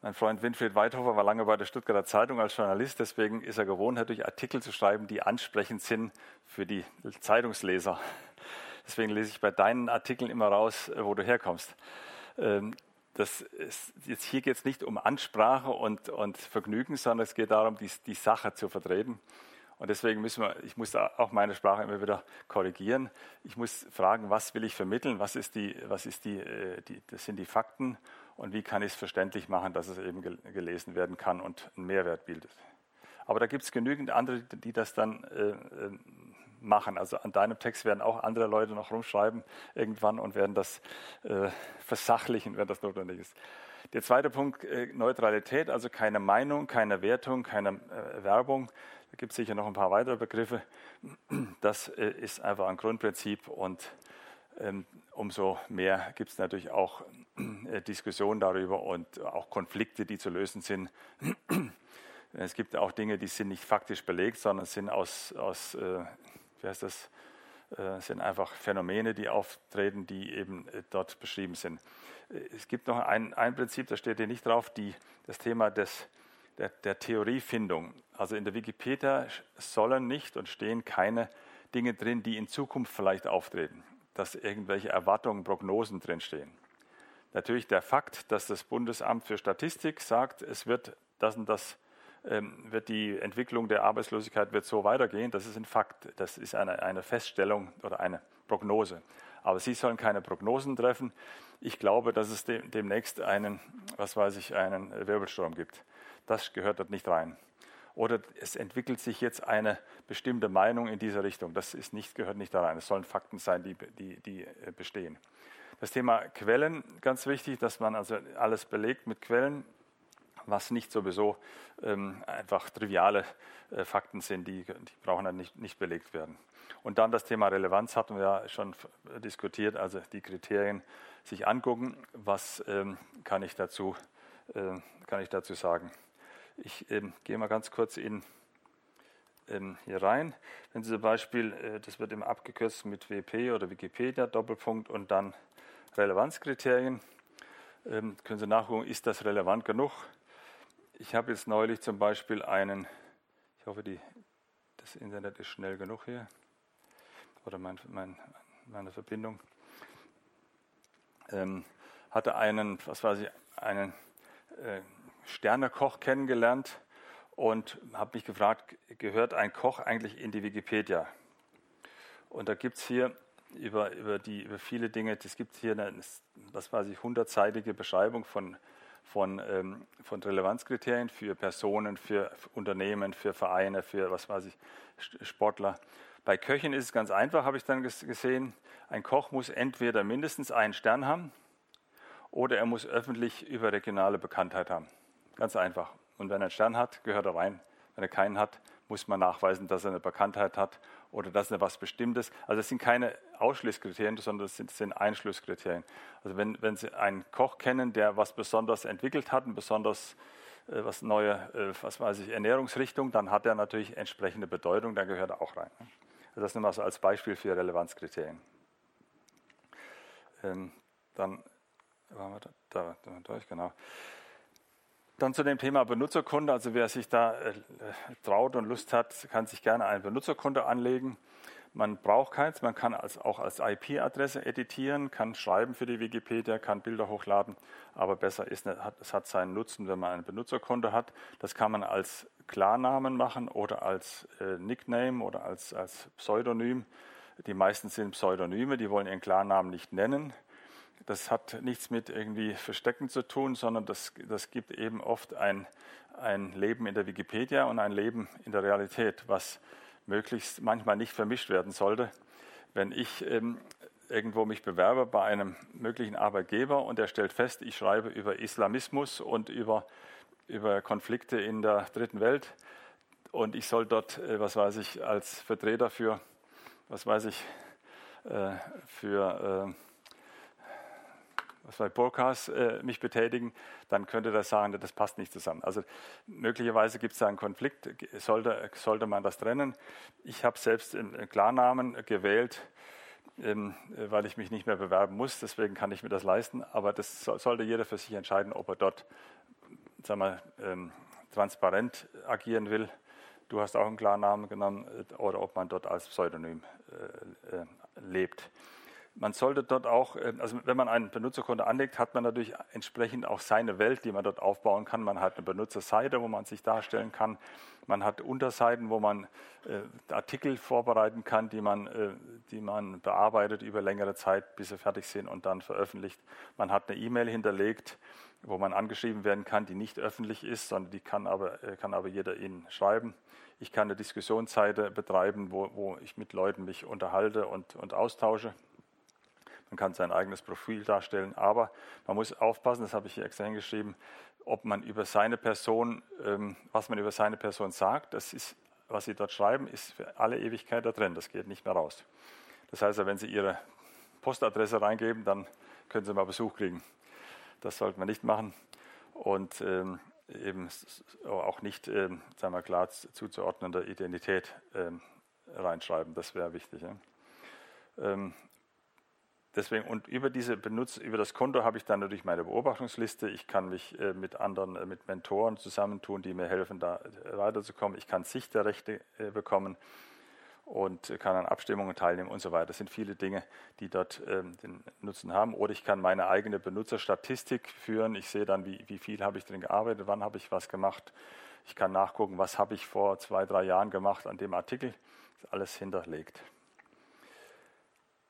Mein Freund Winfried Weidhofer war lange bei der Stuttgarter Zeitung als Journalist, deswegen ist er gewohnt, natürlich Artikel zu schreiben, die ansprechend sind für die Zeitungsleser. Deswegen lese ich bei deinen Artikeln immer raus, wo du herkommst. Ähm, das ist, jetzt hier geht es nicht um Ansprache und, und Vergnügen, sondern es geht darum, die, die Sache zu vertreten. Und deswegen müssen wir, ich muss auch meine Sprache immer wieder korrigieren. Ich muss fragen, was will ich vermitteln? Was ist die, was ist die, äh, die das sind die Fakten? Und wie kann ich es verständlich machen, dass es eben gelesen werden kann und einen Mehrwert bildet? Aber da gibt es genügend andere, die das dann äh, äh machen. Also an deinem Text werden auch andere Leute noch rumschreiben irgendwann und werden das äh, versachlichen, wenn das notwendig ist. Der zweite Punkt, äh, Neutralität, also keine Meinung, keine Wertung, keine äh, Werbung. Da gibt es sicher noch ein paar weitere Begriffe. Das äh, ist einfach ein Grundprinzip und ähm, umso mehr gibt es natürlich auch Diskussionen darüber und auch Konflikte, die zu lösen sind. Es gibt auch Dinge, die sind nicht faktisch belegt, sondern sind aus, aus äh, wie heißt das, äh, sind einfach Phänomene, die auftreten, die eben äh, dort beschrieben sind. Äh, es gibt noch ein, ein Prinzip, da steht hier nicht drauf, die, das Thema des, der, der Theoriefindung. Also in der Wikipedia sollen nicht und stehen keine Dinge drin, die in Zukunft vielleicht auftreten, dass irgendwelche Erwartungen, Prognosen drinstehen. Natürlich der Fakt, dass das Bundesamt für Statistik sagt, es wird das und das ähm, wird die Entwicklung der Arbeitslosigkeit wird so weitergehen. Das ist ein Fakt, das ist eine, eine Feststellung oder eine Prognose. Aber Sie sollen keine Prognosen treffen. Ich glaube, dass es de demnächst einen, was weiß ich, einen Wirbelsturm gibt. Das gehört dort nicht rein. Oder es entwickelt sich jetzt eine bestimmte Meinung in dieser Richtung. Das ist nicht, gehört nicht da rein. Es sollen Fakten sein, die, die, die bestehen. Das Thema Quellen, ganz wichtig, dass man also alles belegt mit Quellen was nicht sowieso ähm, einfach triviale äh, Fakten sind, die, die brauchen dann nicht, nicht belegt werden. Und dann das Thema Relevanz hatten wir ja schon diskutiert, also die Kriterien sich angucken, was ähm, kann, ich dazu, äh, kann ich dazu sagen. Ich ähm, gehe mal ganz kurz in, ähm, hier rein. Wenn Sie zum Beispiel, äh, das wird immer abgekürzt mit WP oder Wikipedia, Doppelpunkt und dann Relevanzkriterien, ähm, können Sie nachgucken, ist das relevant genug? ich habe jetzt neulich zum Beispiel einen, ich hoffe, die, das Internet ist schnell genug hier, oder mein, mein, meine Verbindung, ähm, hatte einen, was weiß ich, einen äh, Sternekoch kennengelernt und habe mich gefragt, gehört ein Koch eigentlich in die Wikipedia? Und da gibt es hier über, über, die, über viele Dinge, es gibt hier eine, was weiß ich, hundertseitige Beschreibung von von, ähm, von Relevanzkriterien für Personen, für Unternehmen, für Vereine, für was weiß ich, Sportler. Bei Köchen ist es ganz einfach, habe ich dann gesehen. Ein Koch muss entweder mindestens einen Stern haben oder er muss öffentlich überregionale Bekanntheit haben. Ganz einfach. Und wenn er einen Stern hat, gehört er rein. Wenn er keinen hat, muss man nachweisen, dass er eine Bekanntheit hat oder dass er was Bestimmtes. Also das sind keine Ausschlusskriterien, sondern das sind, das sind Einschlusskriterien. Also wenn, wenn Sie einen Koch kennen, der was besonders entwickelt hat, ein besonders äh, was neue, äh, was weiß ich, Ernährungsrichtung, dann hat er natürlich entsprechende Bedeutung, dann gehört er auch rein. Ne? Also das nehmen wir so als Beispiel für Relevanzkriterien. Ähm, dann waren wir da, da, da durch, genau. Dann zu dem Thema Benutzerkunde. Also wer sich da äh, traut und Lust hat, kann sich gerne einen Benutzerkunde anlegen. Man braucht keins, man kann als, auch als IP-Adresse editieren, kann schreiben für die Wikipedia, kann Bilder hochladen, aber besser ist, es hat seinen Nutzen, wenn man einen Benutzerkonto hat. Das kann man als Klarnamen machen oder als äh, Nickname oder als, als Pseudonym. Die meisten sind Pseudonyme, die wollen ihren Klarnamen nicht nennen. Das hat nichts mit irgendwie Verstecken zu tun, sondern das, das gibt eben oft ein, ein Leben in der Wikipedia und ein Leben in der Realität, was möglichst manchmal nicht vermischt werden sollte. Wenn ich ähm, irgendwo mich bewerbe bei einem möglichen Arbeitgeber und er stellt fest, ich schreibe über Islamismus und über, über Konflikte in der dritten Welt und ich soll dort, äh, was weiß ich, als Vertreter für, was weiß ich, äh, für äh, bei Burkas äh, mich betätigen, dann könnte das sagen, das passt nicht zusammen. Also möglicherweise gibt es da einen Konflikt, sollte, sollte man das trennen. Ich habe selbst einen Klarnamen gewählt, ähm, weil ich mich nicht mehr bewerben muss, deswegen kann ich mir das leisten. Aber das so, sollte jeder für sich entscheiden, ob er dort sagen wir, ähm, transparent agieren will. Du hast auch einen Klarnamen genommen äh, oder ob man dort als Pseudonym äh, äh, lebt. Man sollte dort auch, äh, also wenn man ein Benutzerkonto anlegt, hat man natürlich entsprechend auch seine Welt, die man dort aufbauen kann. Man hat eine Benutzerseite, wo man sich darstellen kann. Man hat Unterseiten, wo man äh, Artikel vorbereiten kann, die man, äh, die man bearbeitet über längere Zeit, bis sie fertig sind und dann veröffentlicht. Man hat eine E-Mail hinterlegt, wo man angeschrieben werden kann, die nicht öffentlich ist, sondern die kann aber, äh, kann aber jeder Ihnen schreiben. Ich kann eine Diskussionsseite betreiben, wo, wo ich mit Leuten mich unterhalte und, und austausche. Man kann sein eigenes Profil darstellen, aber man muss aufpassen, das habe ich hier extra hingeschrieben, ob man über seine Person, ähm, was man über seine Person sagt, das ist, was Sie dort schreiben, ist für alle Ewigkeit da drin, das geht nicht mehr raus. Das heißt, wenn Sie Ihre Postadresse reingeben, dann können Sie mal Besuch kriegen. Das sollte man nicht machen und ähm, eben auch nicht, ähm, sagen wir klar zuzuordnende Identität ähm, reinschreiben, das wäre wichtig. Ja. Ähm, Deswegen, und über, diese Benutz, über das Konto habe ich dann natürlich meine Beobachtungsliste. Ich kann mich äh, mit anderen, äh, mit Mentoren zusammentun, die mir helfen, da äh, weiterzukommen. Ich kann Sichterrechte äh, bekommen und kann an Abstimmungen teilnehmen und so weiter. Das sind viele Dinge, die dort ähm, den Nutzen haben. Oder ich kann meine eigene Benutzerstatistik führen. Ich sehe dann, wie, wie viel habe ich drin gearbeitet, wann habe ich was gemacht. Ich kann nachgucken, was habe ich vor zwei, drei Jahren gemacht an dem Artikel. Das ist alles hinterlegt.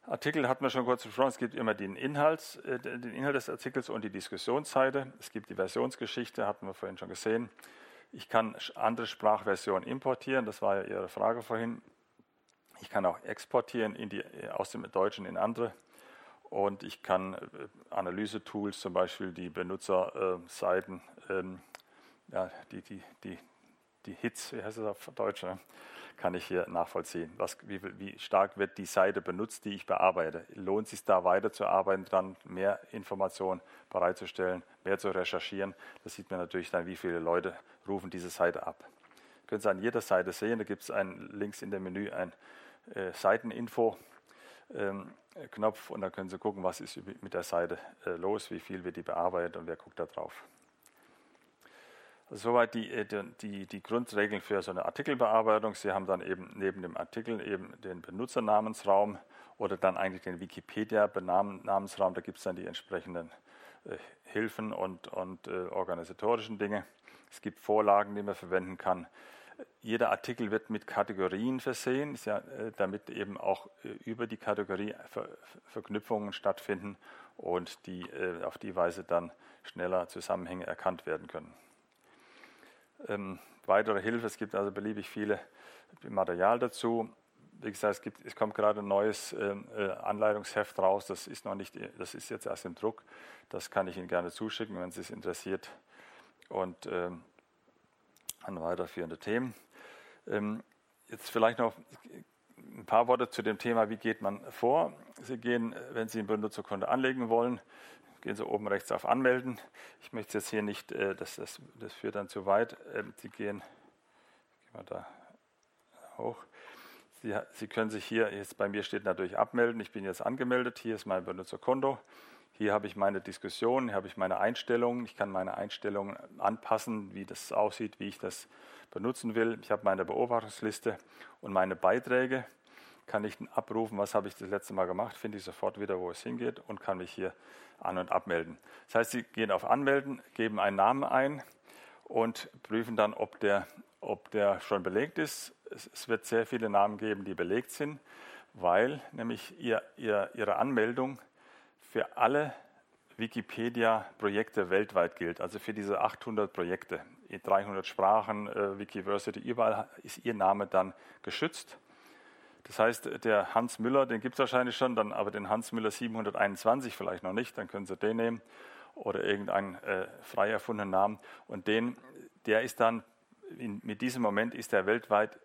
Artikel hatten wir schon kurz besprochen. Es gibt immer den Inhalt, äh, den Inhalt des Artikels und die Diskussionsseite. Es gibt die Versionsgeschichte, hatten wir vorhin schon gesehen. Ich kann andere Sprachversionen importieren, das war ja Ihre Frage vorhin. Ich kann auch exportieren die, aus dem Deutschen in andere. Und ich kann äh, Analyse-Tools, zum Beispiel die Benutzerseiten, ähm, ja, die, die, die, die Hits, wie heißt es auf Deutsch, ne? kann ich hier nachvollziehen. Was, wie, wie, stark wird die Seite benutzt, die ich bearbeite? Lohnt es sich da weiterzuarbeiten, dann mehr Informationen bereitzustellen, mehr zu recherchieren? Das sieht man natürlich dann, wie viele Leute rufen diese Seite ab. Können Sie an jeder Seite sehen, da gibt es links in dem Menü ein äh, Seiteninfo. Ähm, Knopf und da können Sie gucken, was ist mit der Seite äh, los, wie viel wird die bearbeitet und wer guckt da drauf. Soweit die, äh, die, die Grundregeln für so eine Artikelbearbeitung. Sie haben dann eben neben dem Artikel eben den Benutzernamensraum oder dann eigentlich den Wikipedia-Namensraum. Da gibt es dann die entsprechenden äh, Hilfen und, und äh, organisatorischen Dinge. Es gibt Vorlagen, die man verwenden kann. Jeder Artikel wird mit Kategorien versehen, ja, äh, damit eben auch äh, über die Kategorie Ver Verknüpfungen stattfinden und die äh, auf die Weise dann schneller Zusammenhänge erkannt werden können ähm, weitere Hilfe. Es gibt also beliebig viele Material dazu. Wie gesagt, es, gibt, es kommt gerade ein neues ähm, äh, Anleitungsheft raus. Das ist noch nicht, das ist jetzt erst im Druck. Das kann ich Ihnen gerne zuschicken, wenn Sie es interessiert. Und ähm, an weiterführende Themen. Ähm, jetzt vielleicht noch ein paar Worte zu dem Thema, wie geht man vor. Sie gehen, wenn Sie ein Benutzerkonto anlegen wollen, gehen Sie oben rechts auf Anmelden. Ich möchte jetzt hier nicht, äh, das, das, das führt dann zu weit. Ähm, Sie gehen, gehen wir da hoch. Sie, Sie können sich hier, jetzt bei mir steht natürlich abmelden. Ich bin jetzt angemeldet. Hier ist mein Benutzerkonto. Hier habe ich meine Diskussion, hier habe ich meine Einstellungen. Ich kann meine Einstellungen anpassen, wie das aussieht, wie ich das benutzen will. Ich habe meine Beobachtungsliste und meine Beiträge kann ich abrufen, was habe ich das letzte Mal gemacht, finde ich sofort wieder, wo es hingeht und kann mich hier an- und abmelden. Das heißt, Sie gehen auf Anmelden, geben einen Namen ein und prüfen dann, ob der, ob der schon belegt ist. Es, wird sehr viele Namen geben, die belegt sind, weil nämlich ihr, ihr, Ihre Anmeldung für alle Wikipedia-Projekte weltweit gilt, also für diese 800 Projekte, in 300 Sprachen, äh, Wikiversity, überall ist Ihr Name dann geschützt. Das heißt, der Hans Müller, den gibt es wahrscheinlich schon, dann aber den Hans Müller 721 vielleicht noch nicht, dann können Sie den nehmen oder irgendeinen äh, frei erfundenen Namen. Und den, der ist dann, in, mit diesem Moment ist er weltweit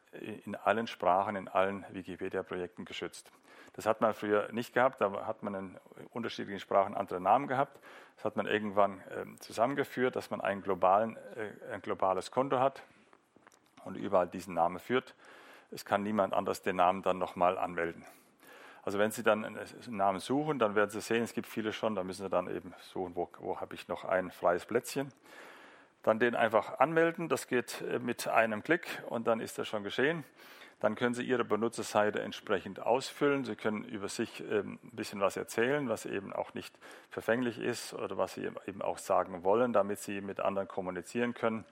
in allen Sprachen, in allen Wikipedia-Projekten geschützt. Das hat man früher nicht gehabt, da hat man in unterschiedlichen Sprachen andere Namen gehabt. Das hat man irgendwann äh, zusammengeführt, dass man globalen, äh, ein globales Konto hat und überall diesen Namen führt. Es kann niemand anders den Namen dann nochmal anmelden. Also wenn Sie dann einen Namen suchen, dann werden Sie sehen, es gibt viele schon, da müssen Sie dann eben suchen, wo, wo habe ich noch ein freies Plätzchen. Dann den einfach anmelden, das geht äh, mit einem Klick und dann ist das schon geschehen. Dann können Sie Ihre Benutzerseite entsprechend ausfüllen. Sie können über sich ähm, ein bisschen was erzählen, was eben auch nicht verfänglich ist oder was Sie eben auch sagen wollen, damit Sie mit anderen kommunizieren können.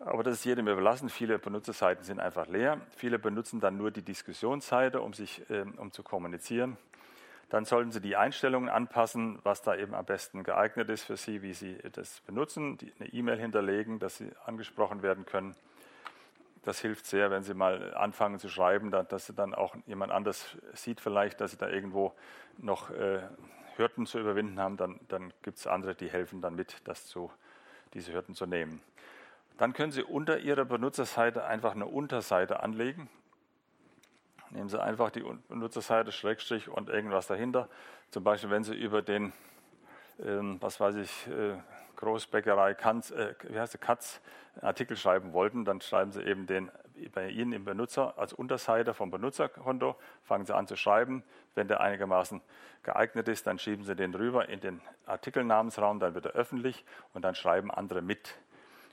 Aber das ist jedem überlassen. Viele Benutzerseiten sind einfach leer. Viele benutzen dann nur die Diskussionsseite, um, sich, ähm, um zu kommunizieren. Dann sollten Sie die Einstellungen anpassen, was da eben am besten geeignet ist für Sie, wie Sie das benutzen. Die, eine E-Mail hinterlegen, dass Sie angesprochen werden können das hilft sehr, wenn Sie mal anfangen zu schreiben, dass Sie dann auch jemand anders sieht vielleicht, dass Sie da irgendwo noch äh, Hürden zu überwinden haben, dann, dann gibt es andere, die helfen dann mit, das zu, diese Hürden zu nehmen. Dann können Sie unter Ihrer Benutzerseite einfach eine Unterseite anlegen. Nehmen Sie einfach die Benutzerseite, Schrägstrich und irgendwas dahinter. Zum Beispiel, wenn Sie über den, ähm, was weiß ich, äh, Großbäckerei Kanz, äh, wie heißt der, Katz Artikel schreiben wollten, dann schreiben Sie eben den bei Ihnen im Benutzer als Unterseite vom Benutzerkonto, fangen Sie an zu schreiben. Wenn der einigermaßen geeignet ist, dann schieben Sie den rüber in den Artikelnamensraum, dann wird er öffentlich und dann schreiben andere mit.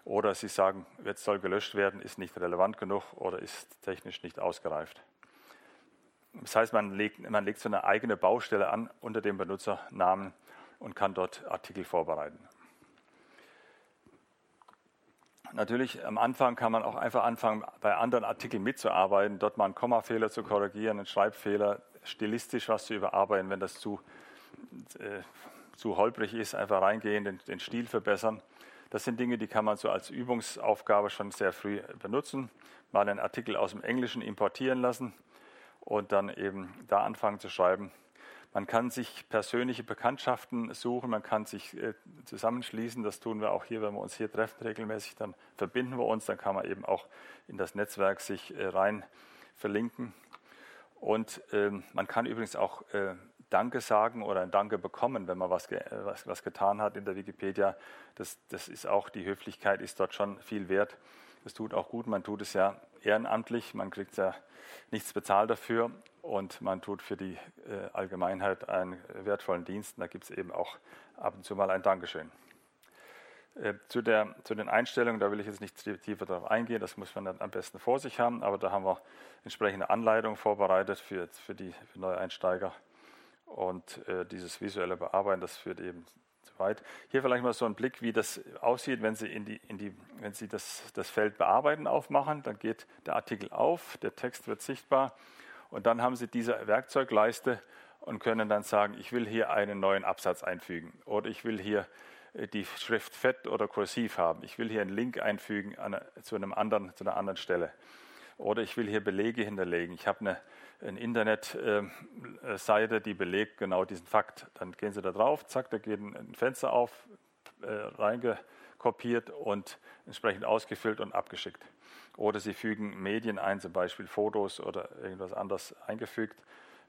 Oder Sie sagen, jetzt soll gelöscht werden, ist nicht relevant genug oder ist technisch nicht ausgereift. Das heißt, man legt, man legt so eine eigene Baustelle an unter dem Benutzernamen und kann dort Artikel vorbereiten. Natürlich, am Anfang kann man auch einfach anfangen, bei anderen Artikeln mitzuarbeiten, dort mal einen Kommafehler zu korrigieren, einen Schreibfehler, stilistisch was zu überarbeiten, wenn das zu, äh, zu holprig ist, einfach reingehen, den, den Stil verbessern. Das sind Dinge, die kann man so als Übungsaufgabe schon sehr früh benutzen. Mal einen Artikel aus dem Englischen importieren lassen und dann eben da anfangen zu schreiben. Man kann sich persönliche Bekanntschaften suchen, man kann sich äh, zusammenschließen. Das tun wir auch hier, wenn wir uns hier treffen regelmäßig. Dann verbinden wir uns, dann kann man eben auch in das Netzwerk sich äh, rein verlinken. Und ähm, man kann übrigens auch äh, Danke sagen oder ein Danke bekommen, wenn man was, ge was, was getan hat in der Wikipedia. Das, das ist auch, die Höflichkeit ist dort schon viel wert. Das tut auch gut. Man tut es ja ehrenamtlich. Man kriegt ja nichts bezahlt dafür und man tut für die äh, Allgemeinheit einen wertvollen Dienst. Und da gibt es eben auch ab und zu mal ein Dankeschön. Äh, zu, der, zu den Einstellungen, da will ich jetzt nicht tiefer darauf eingehen, das muss man dann am besten vor sich haben, aber da haben wir entsprechende Anleitungen vorbereitet für, für die für Neueinsteiger. Und äh, dieses visuelle Bearbeiten, das führt eben zu weit. Hier vielleicht mal so ein Blick, wie das aussieht, wenn Sie, in die, in die, wenn Sie das, das Feld Bearbeiten aufmachen. Dann geht der Artikel auf, der Text wird sichtbar und dann haben Sie diese Werkzeugleiste und können dann sagen, ich will hier einen neuen Absatz einfügen oder ich will hier äh, die Schrift fett oder kursiv haben. Ich will hier einen Link einfügen an, zu, einem anderen, zu einer anderen Stelle. Oder ich will hier Belege hinterlegen. Ich habe eine, eine Internetseite, äh, die belegt genau diesen Fakt. Dann gehen Sie da drauf, zack, da geht ein Fenster auf, äh, kopiert und entsprechend ausgefüllt und abgeschickt. Oder Sie fügen Medien ein, zum Beispiel Fotos oder irgendwas anderes eingefügt,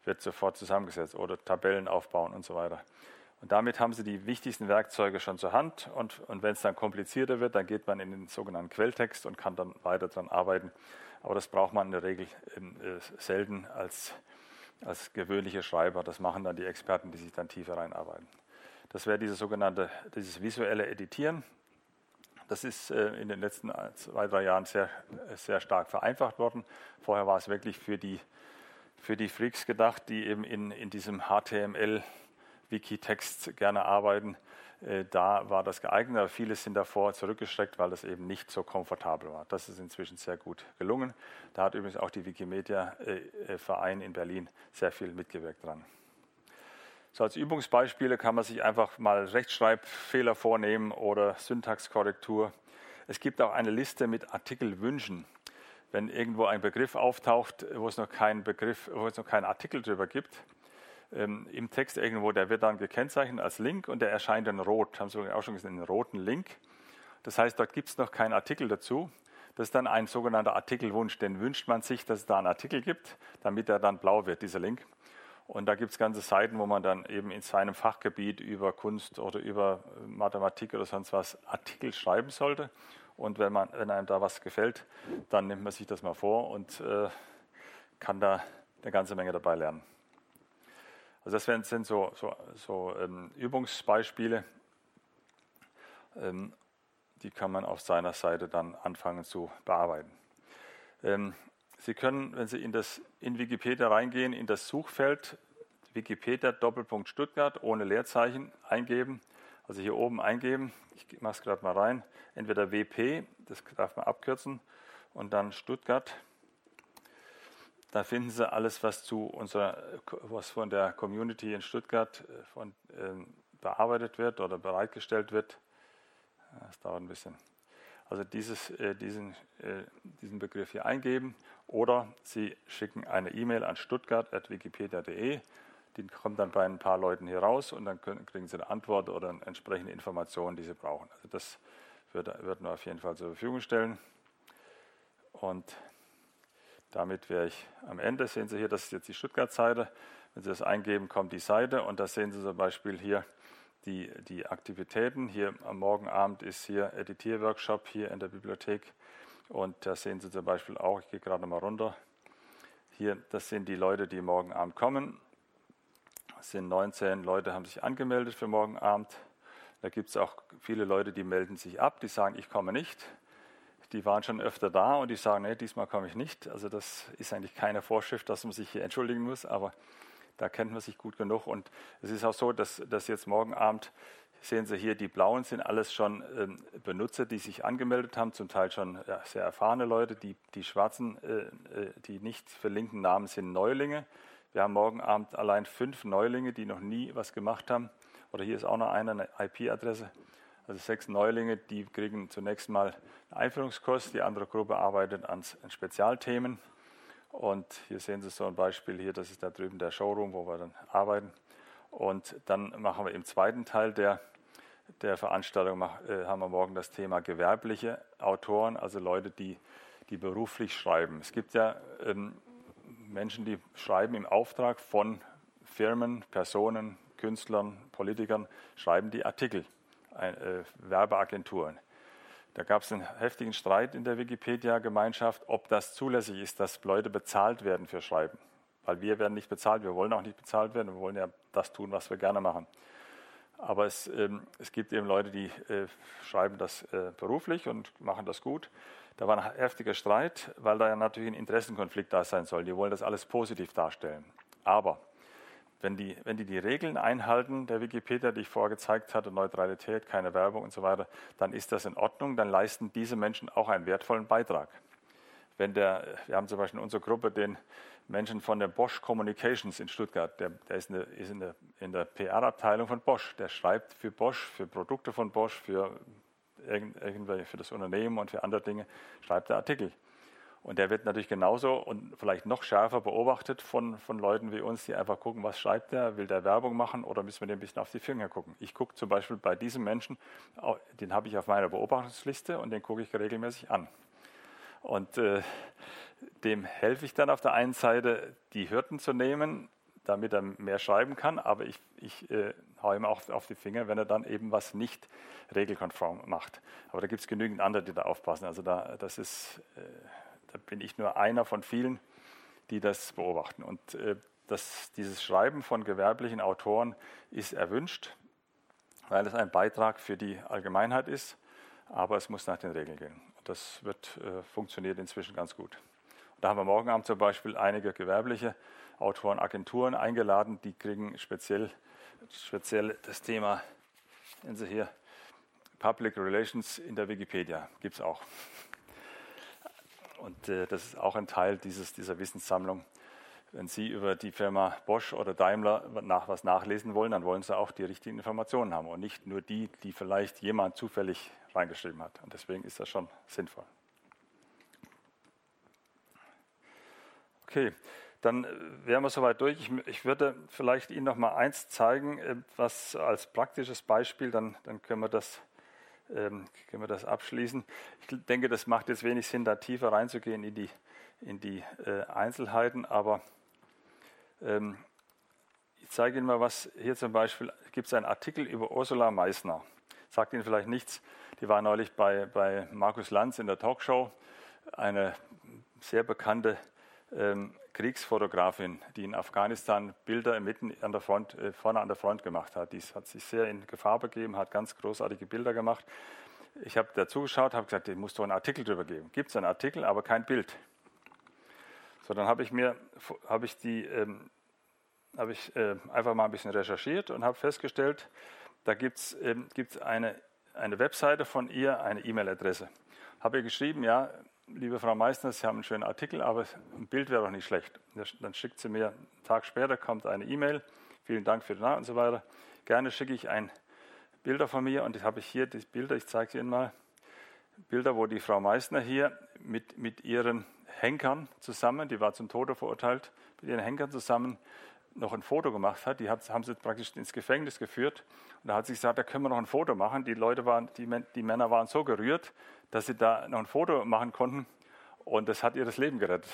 wird sofort zusammengesetzt oder Tabellen aufbauen und so weiter. Und damit haben Sie die wichtigsten Werkzeuge schon zur Hand. Und, und wenn es dann komplizierter wird, dann geht man in den sogenannten Quelltext und kann dann weiter daran arbeiten. Aber das braucht man in der Regel äh, selten als, als gewöhnlicher Schreiber. Das machen dann die Experten, die sich dann tiefer reinarbeiten. Das wäre dieses sogenannte, dieses visuelle Editieren. Das ist äh, in den letzten zwei, drei Jahren sehr, sehr stark vereinfacht worden. Vorher war es wirklich für die, für die Freaks gedacht, die eben in, in diesem HTML Wikitext gerne arbeiten. Äh, da war das geeignet, aber viele sind davor zurückgestreckt, weil das eben nicht so komfortabel war. Das ist inzwischen sehr gut gelungen. Da hat übrigens auch die Wikimedia-Verein in Berlin sehr viel mitgewirkt dran. So als Übungsbeispiele kann man sich einfach mal Rechtschreibfehler vornehmen oder Syntaxkorrektur. Es gibt auch eine Liste mit Artikelwünschen. Wenn irgendwo ein Begriff auftaucht, wo es noch keinen Begriff, wo es noch keinen Artikel drüber gibt, ähm, im Text irgendwo, der wird dann gekennzeichnet als Link und der erscheint dann rot. Haben Sie auch schon gesehen, einen roten Link. Das heißt, dort gibt es noch keinen Artikel dazu. Das ist dann ein sogenannter Artikelwunsch. Den wünscht man sich, dass es da einen Artikel gibt, damit er dann blau wird, dieser Link. Und da gibt es ganze Seiten, wo man dann eben in seinem Fachgebiet über Kunst oder über Mathematik oder sonst was Artikel schreiben sollte. Und wenn, man, wenn einem da was gefällt, dann nimmt man sich das mal vor und äh, kann da eine ganze Menge dabei lernen. Also das sind so, so, so ähm, Übungsbeispiele, ähm, die kann man auf seiner Seite dann anfangen zu bearbeiten. Ähm, Sie können, wenn Sie in, das, in Wikipedia reingehen, in das Suchfeld Wikipedia Doppelpunkt Stuttgart ohne Leerzeichen eingeben, also hier oben eingeben, ich mache es gerade mal rein, entweder WP, das darf man abkürzen, und dann Stuttgart da finden Sie alles, was zu unserer, was von der Community in Stuttgart äh, von, äh, bearbeitet wird oder bereitgestellt wird. Das dauert ein bisschen. Also dieses, äh, diesen, äh, diesen Begriff hier eingeben oder Sie schicken eine E-Mail an stuttgart.wikipedia.de. Die kommt dann bei ein paar Leuten hier raus und dann können, kriegen Sie eine Antwort oder eine entsprechende Informationen, die Sie brauchen. Also das wird, wird man auf jeden Fall zur Verfügung stellen. Und damit wäre ich am Ende. Sehen Sie hier, das ist jetzt die Stuttgart-Seite. Wenn Sie das eingeben, kommt die Seite und da sehen Sie zum Beispiel hier die, die Aktivitäten. Hier am Morgenabend ist hier Editierworkshop hier in der Bibliothek und da sehen Sie zum Beispiel auch, ich gehe gerade mal runter, hier, das sind die Leute, die morgen Abend kommen. Es sind 19 Leute, haben sich angemeldet für morgen Abend. Da gibt es auch viele Leute, die melden sich ab, die sagen, ich komme nicht die waren schon öfter da und die sagen, nee, diesmal komme ich nicht. Also das ist eigentlich keine Vorschrift, dass man sich hier entschuldigen muss, aber da kennt man sich gut genug. Und es ist auch so, dass, dass jetzt morgen Abend, sehen Sie hier, die blauen sind alles schon ähm, Benutzer, die sich angemeldet haben, zum Teil schon ja, sehr erfahrene Leute. Die, die schwarzen, äh, äh die nicht verlinkten Namen sind Neulinge. Wir haben morgen Abend allein fünf Neulinge, die noch nie was gemacht haben. Oder hier ist auch noch eine, eine IP-Adresse. Also sechs Neulinge, die kriegen zunächst mal einen Einführungskurs. Die andere Gruppe arbeitet an, Spezialthemen. Und hier sehen Sie so ein Beispiel hier, das ist da drüben der Showroom, wo wir dann arbeiten. Und dann machen wir im zweiten Teil der, der Veranstaltung, äh, haben wir morgen das Thema gewerbliche Autoren, also Leute, die, die beruflich schreiben. Es gibt ja ähm, Menschen, die schreiben im Auftrag von Firmen, Personen, Künstlern, Politikern, schreiben die Artikel äh, Werbeagenturen. Da gab es einen heftigen Streit in der Wikipedia-Gemeinschaft, ob das zulässig ist, dass Leute bezahlt werden für Schreiben. Weil wir werden nicht bezahlt, wir wollen auch nicht bezahlt werden, wir wollen ja das tun, was wir gerne machen. Aber es, ähm, es gibt eben Leute, die äh, schreiben das äh, beruflich und machen das gut. Da war ein heftiger Streit, weil da ja natürlich ein Interessenkonflikt da sein soll. Die wollen das alles positiv darstellen. Aber wenn die, wenn die die Regeln einhalten, der Wikipedia, die ich vorher gezeigt hatte, Neutralität, keine Werbung und so weiter, dann ist das in Ordnung, dann leisten diese Menschen auch einen wertvollen Beitrag. Wenn der, wir haben zum Beispiel in unserer Gruppe den Menschen von der Bosch Communications in Stuttgart, der, der ist, in der, ist in der, in der PR-Abteilung von Bosch, der schreibt für Bosch, für Produkte von Bosch, für, irgendwelche, für das Unternehmen und für andere Dinge, schreibt er Artikel. Und der wird natürlich genauso und vielleicht noch schärfer beobachtet von, von Leuten wie uns, die einfach gucken, was schreibt der, will der Werbung machen oder müssen wir dem ein bisschen auf die Finger gucken. Ich gucke zum Beispiel bei diesem Menschen, den habe ich auf meiner Beobachtungsliste und den gucke ich regelmäßig an. Und äh, dem helfe ich dann auf der einen Seite, die Hürden zu nehmen, damit er mehr schreiben kann, aber ich, ich äh, haue ihm auch auf die Finger, wenn er dann eben was nicht regelkonform macht. Aber da gibt es genügend andere, die da aufpassen. Also da, das ist, äh, da bin ich nur einer von vielen, die das beobachten. Und äh, das, dieses Schreiben von gewerblichen Autoren ist erwünscht, weil es ein Beitrag für die Allgemeinheit ist, aber es muss nach den Regeln gehen. Das wird, äh, funktioniert inzwischen ganz gut. Und da haben wir morgen Abend zum Beispiel einige gewerbliche Autoren, Agenturen eingeladen, die kriegen speziell, speziell das Thema, sehen Sie hier, Public Relations in der Wikipedia, gibt es auch. Und äh, das ist auch ein Teil dieses, dieser Wissenssammlung. Wenn Sie über die Firma Bosch oder Daimler nach was nachlesen wollen, dann wollen Sie auch die richtigen Informationen haben und nicht nur die, die vielleicht jemand zufällig reingeschrieben hat. Und deswegen ist das schon sinnvoll. Okay, dann äh, wären wir soweit durch. Ich, ich, würde vielleicht Ihnen noch mal eins zeigen, äh, was als praktisches Beispiel, dann, dann können wir das ähm, können wir das abschließen. Ich denke, das macht jetzt wenig Sinn, da tiefer reinzugehen in die, in die äh, Einzelheiten, aber ähm, ich zeige Ihnen mal was. Hier zum Beispiel gibt es einen Artikel über Ursula Meissner. Sagt Ihnen vielleicht nichts. Die war neulich bei, bei Markus Lanz in der Talkshow. Eine sehr bekannte Kriegsfotografin, die in Afghanistan Bilder mitten an der Front, äh, vorne an der Front gemacht hat. Die hat sich sehr in Gefahr begeben, hat ganz großartige Bilder gemacht. Ich habe dazugeschaut, habe gesagt, ich muss doch einen Artikel darüber geben. Gibt es einen Artikel, aber kein Bild. So, dann habe ich mir, habe ich die, ähm, habe ich äh, einfach mal ein bisschen recherchiert und habe festgestellt, da gibt es ähm, eine, eine Webseite von ihr, eine E-Mail-Adresse. Habe ihr geschrieben, ja, liebe Frau Meissner, Sie haben einen schönen Artikel, aber ein Bild wäre doch nicht schlecht. Dann schickt sie mir, einen Tag später kommt eine E-Mail, vielen Dank für den Namen und so weiter. Gerne schicke ich ein Bilder von mir und das habe ich hier, die Bilder, ich zeige sie Ihnen mal. Bilder, wo die Frau Meissner hier mit, mit ihren Henkern zusammen, die war zum Tode verurteilt, mit ihren Henkern zusammen noch ein Foto gemacht hat. Die hat, haben sie praktisch ins Gefängnis geführt. Und da hat sie gesagt, da können wir noch ein Foto machen. Die Leute waren, die, die Männer waren so gerührt, dass sie da noch ein Foto machen konnten. Und das hat ihr das Leben gerettet.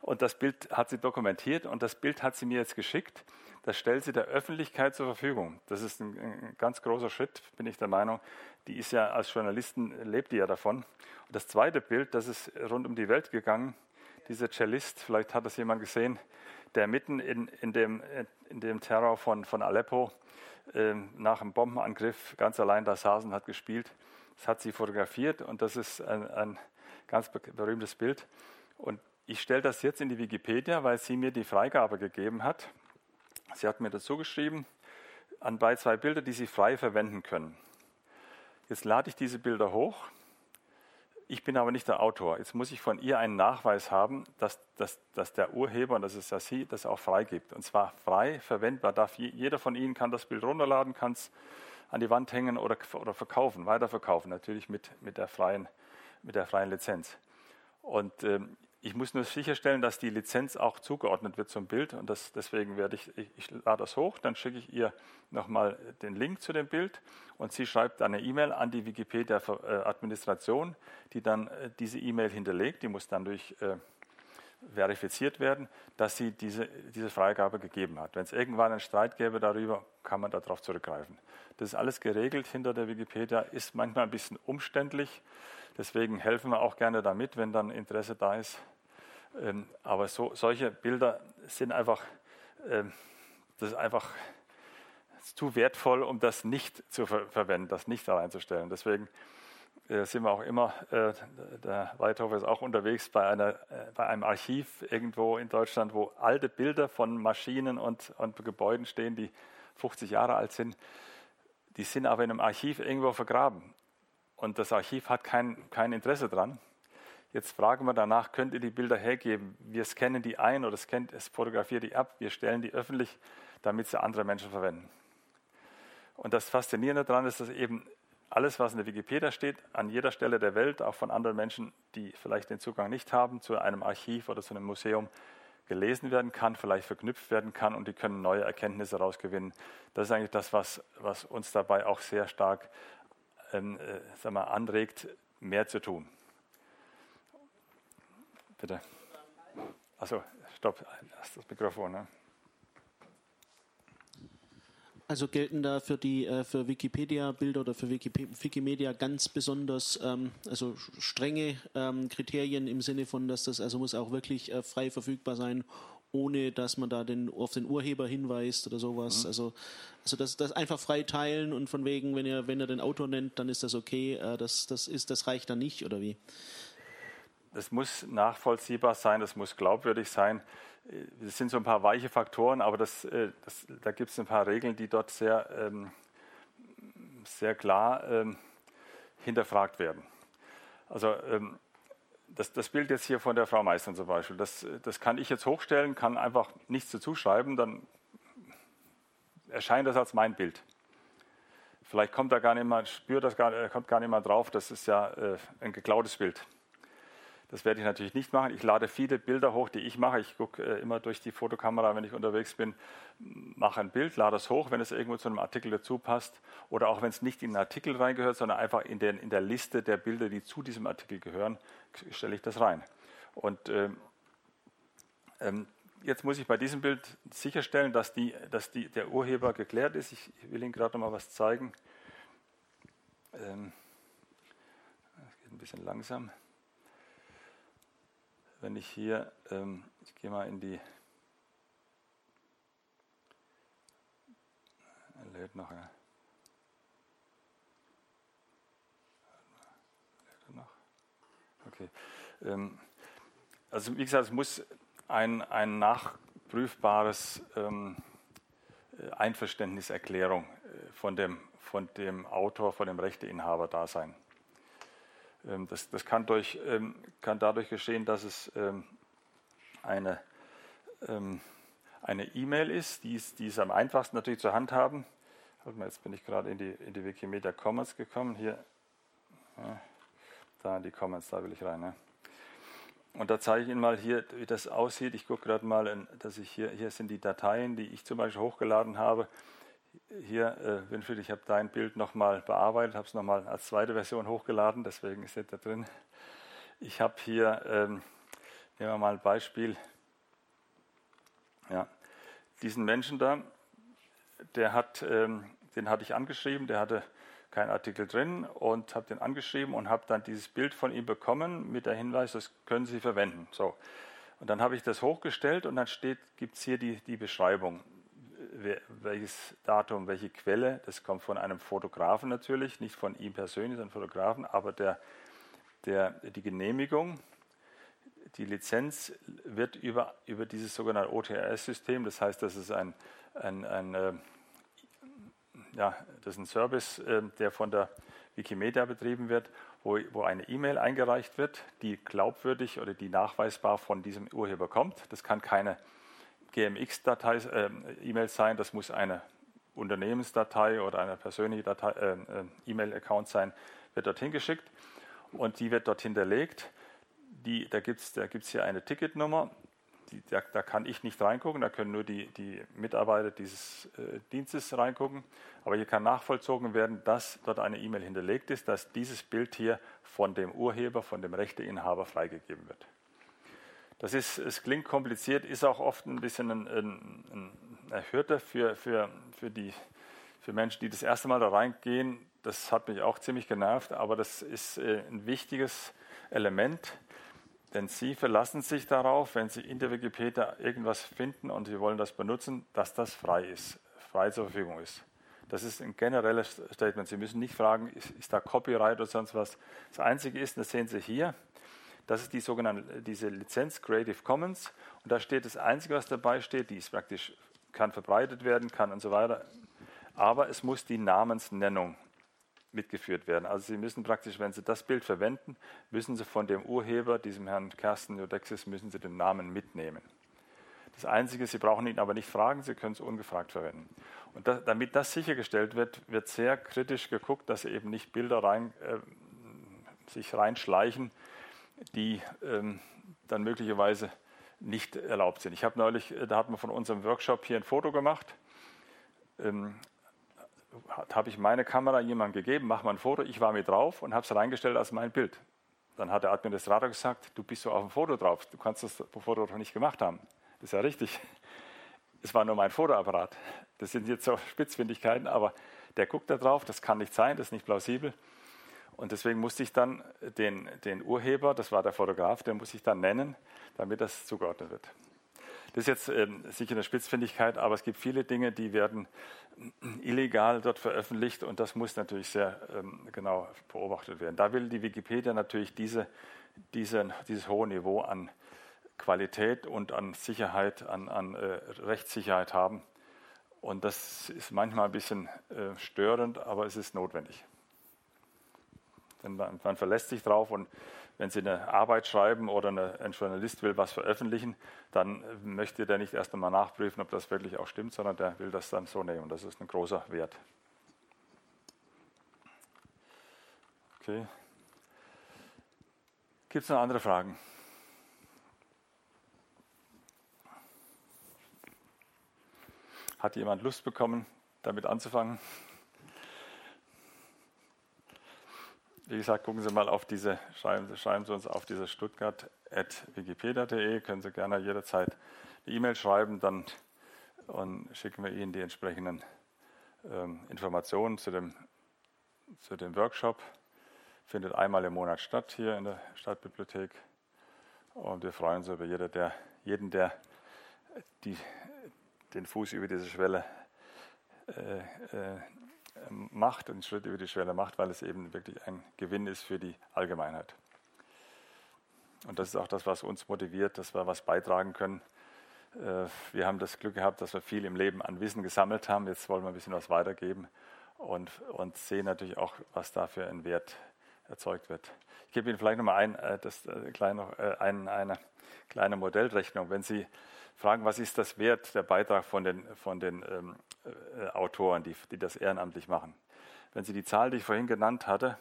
Und das Bild hat sie dokumentiert und das Bild hat sie mir jetzt geschickt. Das stellt sie der Öffentlichkeit zur Verfügung. Das ist ein, ein ganz großer Schritt, bin ich der Meinung. Die ist ja als Journalistin, lebt die ja davon. Und das zweite Bild, das ist rund um die Welt gegangen. Dieser Cellist, vielleicht hat das jemand gesehen, der mitten in, in, dem, in dem Terror von, von Aleppo äh, nach einem Bombenangriff ganz allein da saß und hat gespielt. Das hat sie fotografiert und das ist ein, ein ganz berühmtes Bild. Und ich stelle das jetzt in die Wikipedia, weil sie mir die Freigabe gegeben hat. Sie hat mir dazu geschrieben, anbei zwei Bilder, die Sie frei verwenden können. Jetzt lade ich diese Bilder hoch ich bin aber nicht der Autor. Jetzt muss ich von ihr einen Nachweis haben, dass, dass, dass der Urheber, und das ist ja sie, das auch freigibt. Und zwar frei verwendbar. Darf jeder von Ihnen kann das Bild runterladen, kann es an die Wand hängen oder, oder verkaufen, weiterverkaufen, natürlich mit, mit, der, freien, mit der freien Lizenz. Und ähm, ich muss nur sicherstellen, dass die Lizenz auch zugeordnet wird zum Bild und das, deswegen werde ich, ich, ich lade das hoch, dann schicke ich ihr nochmal den Link zu dem Bild und sie schreibt eine E-Mail an die Wikipedia-Administration, die dann äh, diese E-Mail hinterlegt, die muss dann durch äh, verifiziert werden, dass sie diese, diese Freigabe gegeben hat. Wenn es irgendwann einen Streit gäbe darüber, kann man darauf zurückgreifen. Das ist alles geregelt hinter der Wikipedia, ist manchmal ein bisschen umständlich, Deswegen helfen wir auch gerne damit, wenn dann Interesse da ist. Ähm, aber so, solche Bilder sind einfach, ähm, das ist einfach zu wertvoll, um das nicht zu ver verwenden, das nicht da reinzustellen. Deswegen äh, sind wir auch immer, äh, der Weithofer ist auch unterwegs bei, einer, äh, bei einem Archiv irgendwo in Deutschland, wo alte Bilder von Maschinen und, und Gebäuden stehen, die 50 Jahre alt sind. Die sind aber in einem Archiv irgendwo vergraben und das Archiv hat kein, kein Interesse dran. Jetzt fragen wir danach, könnt ihr die Bilder hergeben? Wir scannen die ein oder scannt, es fotografiert die ab. Wir stellen die öffentlich, damit sie andere Menschen verwenden. Und das Faszinierende daran ist, dass eben alles, was in der Wikipedia steht, an jeder Stelle der Welt, auch von anderen Menschen, die vielleicht den Zugang nicht haben, zu einem Archiv oder zu einem Museum gelesen werden kann, vielleicht verknüpft werden kann und die können neue Erkenntnisse daraus gewinnen. Das ist eigentlich das, was, was uns dabei auch sehr stark ähm, äh, sag mal, anregt, mehr zu tun. Bitte. Achso, stopp, das Mikrofon. Ne? Also gelten da für die äh, für Wikipedia-Bilder oder für Wikimedia ganz besonders ähm, also strenge ähm, Kriterien im Sinne von, dass das also muss auch wirklich äh, frei verfügbar sein, ohne dass man da den, auf den Urheber hinweist oder sowas. Mhm. Also, also das, das einfach frei teilen und von wegen, wenn er, wenn er den Autor nennt, dann ist das okay. Äh, das, das, ist, das reicht dann nicht, oder wie? Das muss nachvollziehbar sein, das muss glaubwürdig sein. Es sind so ein paar weiche Faktoren, aber das, äh, das, da gibt es ein paar Regeln, die dort sehr, ähm, sehr klar ähm, hinterfragt werden. Also ähm, das, das, Bild jetzt hier von der Frau Meister zum Beispiel, das, das kann ich jetzt hochstellen, kann einfach nichts dazu schreiben, dann erscheint das als mein Bild. Vielleicht kommt da gar niemand, spürt das gar, kommt gar niemand drauf, das ist ja äh, ein geklautes Bild. Das werde ich natürlich nicht machen. Ich lade viele Bilder hoch, die ich mache. Ich gucke äh, immer durch die Fotokamera, wenn ich unterwegs bin, mache ein Bild, lade es hoch, wenn es irgendwo zu einem Artikel dazu passt. Oder auch wenn es nicht in den Artikel reingehört, sondern einfach in, den, in der Liste der Bilder, die zu diesem Artikel gehören, stelle ich das rein. Und ähm, ähm, jetzt muss ich bei diesem Bild sicherstellen, dass, die, dass die, der Urheber geklärt ist. Ich, will Ihnen gerade noch mal was zeigen. Ähm, das geht ein bisschen langsam wenn ich hier, ähm, ich gehe mal in die, er lädt noch, ja. Okay. Ähm, also wie gesagt, es muss ein, ein nachprüfbares ähm, äh, Einverständniserklärung äh, von dem, von dem Autor, von dem Rechteinhaber da sein. Ähm, das, das kann, durch, ähm, kann, dadurch geschehen, dass es ähm, eine E-Mail ist, die ist, die ist am einfachsten natürlich zu handhaben. Jetzt bin ich gerade in die, in die Wikimedia Commons gekommen. Hier, ja, da in die Commons, da will ich rein. Ne? Und da zeige ich Ihnen mal hier, wie das aussieht. Ich gucke gerade mal, dass ich hier, hier sind die Dateien, die ich zum Beispiel hochgeladen habe hier, äh, Winfried, ich habe dein Bild nochmal bearbeitet, habe es nochmal als zweite Version hochgeladen, deswegen ist es da drin. Ich habe hier, ähm, nehmen wir mal ein Beispiel, ja, diesen Menschen da, der hat, ähm, den hatte ich angeschrieben, der hatte keinen Artikel drin und habe den angeschrieben und habe dann dieses Bild von ihm bekommen mit der Hinweis, das können Sie verwenden. So. Und dann habe ich das hochgestellt und dann gibt es hier die, die Beschreibung welches Datum, welche Quelle. Das kommt von einem Fotografen natürlich, nicht von ihm persönlich, sondern Fotografen, aber der, der, die Genehmigung, die Lizenz wird über, über dieses sogenannte OTRS-System, das heißt, das ist ein, ein, ein äh, ja, das ist ein Service, äh, der von der Wikimedia betrieben wird, wo, wo eine E-Mail eingereicht wird, die glaubwürdig oder die nachweisbar von diesem Urheber kommt. Das kann keine GMX-Datei, äh, E-Mail sein, das muss eine Unternehmensdatei oder eine persönliche äh, äh, E-Mail-Account sein, wird dorthin geschickt und die wird dort hinterlegt. Die, da gibt es da gibt's hier eine Ticketnummer, die, da, da, kann ich nicht reingucken, da können nur die, die Mitarbeiter dieses äh, Dienstes reingucken. Aber hier kann nachvollzogen werden, dass dort eine E-Mail hinterlegt ist, dass dieses Bild hier von dem Urheber, von dem Rechteinhaber freigegeben wird. Das ist, es klingt kompliziert, ist auch oft ein bisschen ein, ein, eine Hürde für, für, für, die, für Menschen, die das erste Mal da reingehen. Das hat mich auch ziemlich genervt, aber das ist äh, ein wichtiges Element, denn Sie verlassen sich darauf, wenn Sie in der Wikipedia irgendwas finden und Sie wollen das benutzen, dass das frei ist, frei zur Verfügung ist. Das ist ein generelles Statement. Sie müssen nicht fragen, ist, ist da Copyright oder sonst was. Das Einzige ist, das sehen Sie hier, das ist die sogenannte diese Lizenz Creative Commons. Und da steht das Einzige, was dabei steht, die ist praktisch, kann verbreitet werden, kann und so weiter. Aber es muss die Namensnennung mitgeführt werden. Also Sie müssen praktisch, wenn Sie das Bild verwenden, müssen Sie von dem Urheber, diesem Herrn Kersten Jodexis, müssen Sie den Namen mitnehmen. Das Einzige, Sie brauchen ihn aber nicht fragen, Sie können es ungefragt verwenden. Und das, damit das sichergestellt wird, wird sehr kritisch geguckt, dass eben nicht Bilder rein, äh, sich reinschleichen, die ähm, dann möglicherweise nicht erlaubt sind. Ich habe neulich, äh, da hat man von unserem Workshop hier ein Foto gemacht. Ähm, habe ich meine Kamera jemandem gegeben, mach mal ein Foto. Ich war mit drauf und habe es reingestellt als mein Bild. Dann hat der Administrator gesagt, du bist so auf dem Foto drauf, du kannst das Foto doch nicht gemacht haben. Das ist ja richtig. Es war nur mein Fotoapparat. Das sind jetzt so Spitzfindigkeiten, aber der guckt da drauf, das kann nicht sein, das ist nicht plausibel. Und deswegen musste ich dann den, den Urheber, das war der Fotograf, den muss ich dann nennen, damit das zugeordnet wird. Das ist jetzt ähm, sicher eine Spitzfindigkeit, aber es gibt viele Dinge, die werden illegal dort veröffentlicht und das muss natürlich sehr ähm, genau beobachtet werden. Da will die Wikipedia natürlich diese, diese, dieses hohe Niveau an Qualität und an Sicherheit, an, an äh, Rechtssicherheit haben. Und das ist manchmal ein bisschen äh, störend, aber es ist notwendig. Man, man, verlässt sich drauf und wenn Sie eine Arbeit schreiben oder eine, ein Journalist will was veröffentlichen, dann möchte der nicht erst einmal nachprüfen, ob das wirklich auch stimmt, sondern der will das dann so nehmen. Das ist ein großer Wert. Okay. Gibt es noch andere Fragen? Hat jemand Lust bekommen, damit anzufangen? Wie gesagt, gucken Sie mal auf diese, schreiben, schreiben Sie uns auf diese stuttgart.wikipedia.de, können Sie gerne jederzeit eine E-Mail schreiben, dann und schicken wir Ihnen die entsprechenden ähm, Informationen zu dem, zu dem Workshop. Findet einmal im Monat statt hier in der Stadtbibliothek. Und wir freuen uns über jeder, der, jeden, der die, den Fuß über diese Schwelle äh, äh, macht, einen Schritt über die Schwelle macht, weil es eben wirklich ein Gewinn ist für die Allgemeinheit. Und das ist auch das, was uns motiviert, dass wir was beitragen können. Äh, wir haben das Glück gehabt, dass wir viel im Leben an Wissen gesammelt haben. Jetzt wollen wir ein bisschen was weitergeben und, und sehen natürlich auch, was da für ein Wert erzeugt wird. Ich gebe Ihnen vielleicht nochmal ein, äh, das, äh, kleine, ein, eine kleine Modellrechnung. Wenn Sie fragen, was ist das wert, der Beitrag von den, von den ähm, äh, Autoren, die, die das ehrenamtlich machen. Wenn Sie die Zahl, die ich vorhin genannt hatte,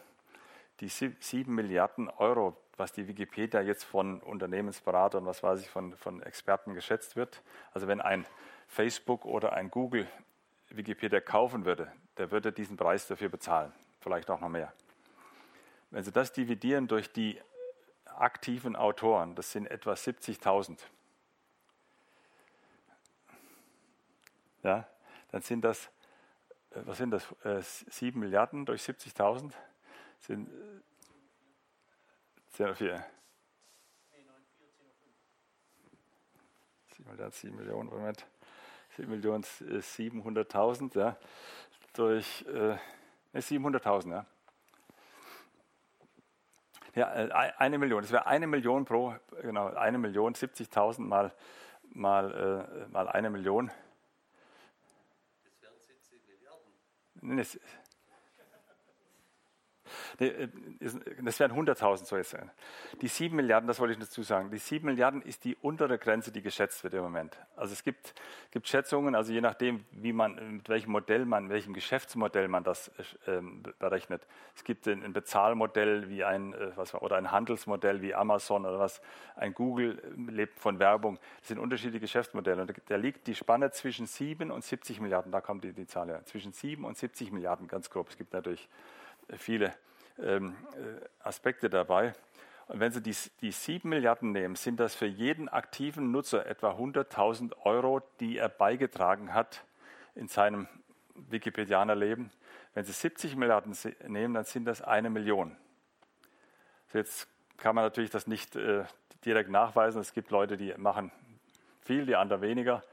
die sieben Milliarden Euro, was die Wikipedia jetzt von Unternehmensberatern, was weiß ich, von, von Experten geschätzt wird. Also wenn ein Facebook oder ein Google Wikipedia kaufen würde, der würde diesen Preis dafür bezahlen, vielleicht auch noch mehr. Wenn Sie das dividieren durch die aktiven Autoren, das sind etwa 70.000. ja, dann sind das, äh, was sind das, äh, 7 Milliarden durch 70.000 sind, äh, 4. 7 Milliarden, 7 Millionen, Moment, 7 Millionen, 700.000, äh, ja, durch, äh, 700.000, ja. Ja, äh, eine Million, das wäre eine Million pro, genau, eine Million, 70.000 mal, mal, äh, mal eine Million. Äh, das wären 100.000 soll sein. Die 7 Milliarden, das wollte ich dazu sagen, die 7 Milliarden ist die untere Grenze, die geschätzt wird im Moment. Also es gibt, gibt Schätzungen, also je nachdem, wie man, mit welchem Modell man, welchem Geschäftsmodell man das äh, berechnet. Es gibt ein, ein Bezahlmodell wie ein, äh, was, oder ein Handelsmodell wie Amazon oder was, ein Google äh, lebt von Werbung. Das sind unterschiedliche Geschäftsmodelle. Und da liegt die Spanne zwischen 7 und 70 Milliarden, da kommt die, die Zahl her, zwischen 7 und 70 Milliarden ganz grob. Es gibt natürlich viele ähm, äh, Aspekte dabei. Und wenn Sie die, die 7 Milliarden nehmen, sind das für jeden aktiven Nutzer etwa 100.000 Euro, die er beigetragen hat in seinem Wikipedianerleben. Wenn Sie 70 Milliarden nehmen, dann sind das eine Million. Jetzt kann man natürlich das nicht äh, direkt nachweisen. Es gibt Leute, die machen viel, die anderen weniger.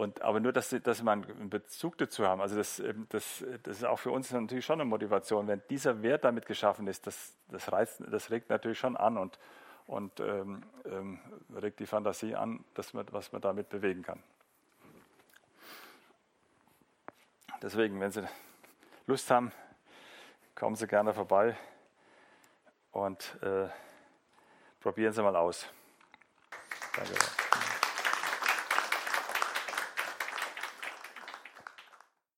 Und, aber nur, dass, dass wir einen Bezug dazu haben, also das, ähm, das, das ist auch für uns natürlich schon eine Motivation. Wenn dieser Wert damit geschaffen ist, das, das, reizt, das regt natürlich schon an und, und ähm, ähm, regt die Fantasie an, dass man, was man damit bewegen kann. Deswegen, wenn Sie Lust haben, kommen Sie gerne vorbei und äh, probieren Sie mal aus. Danke.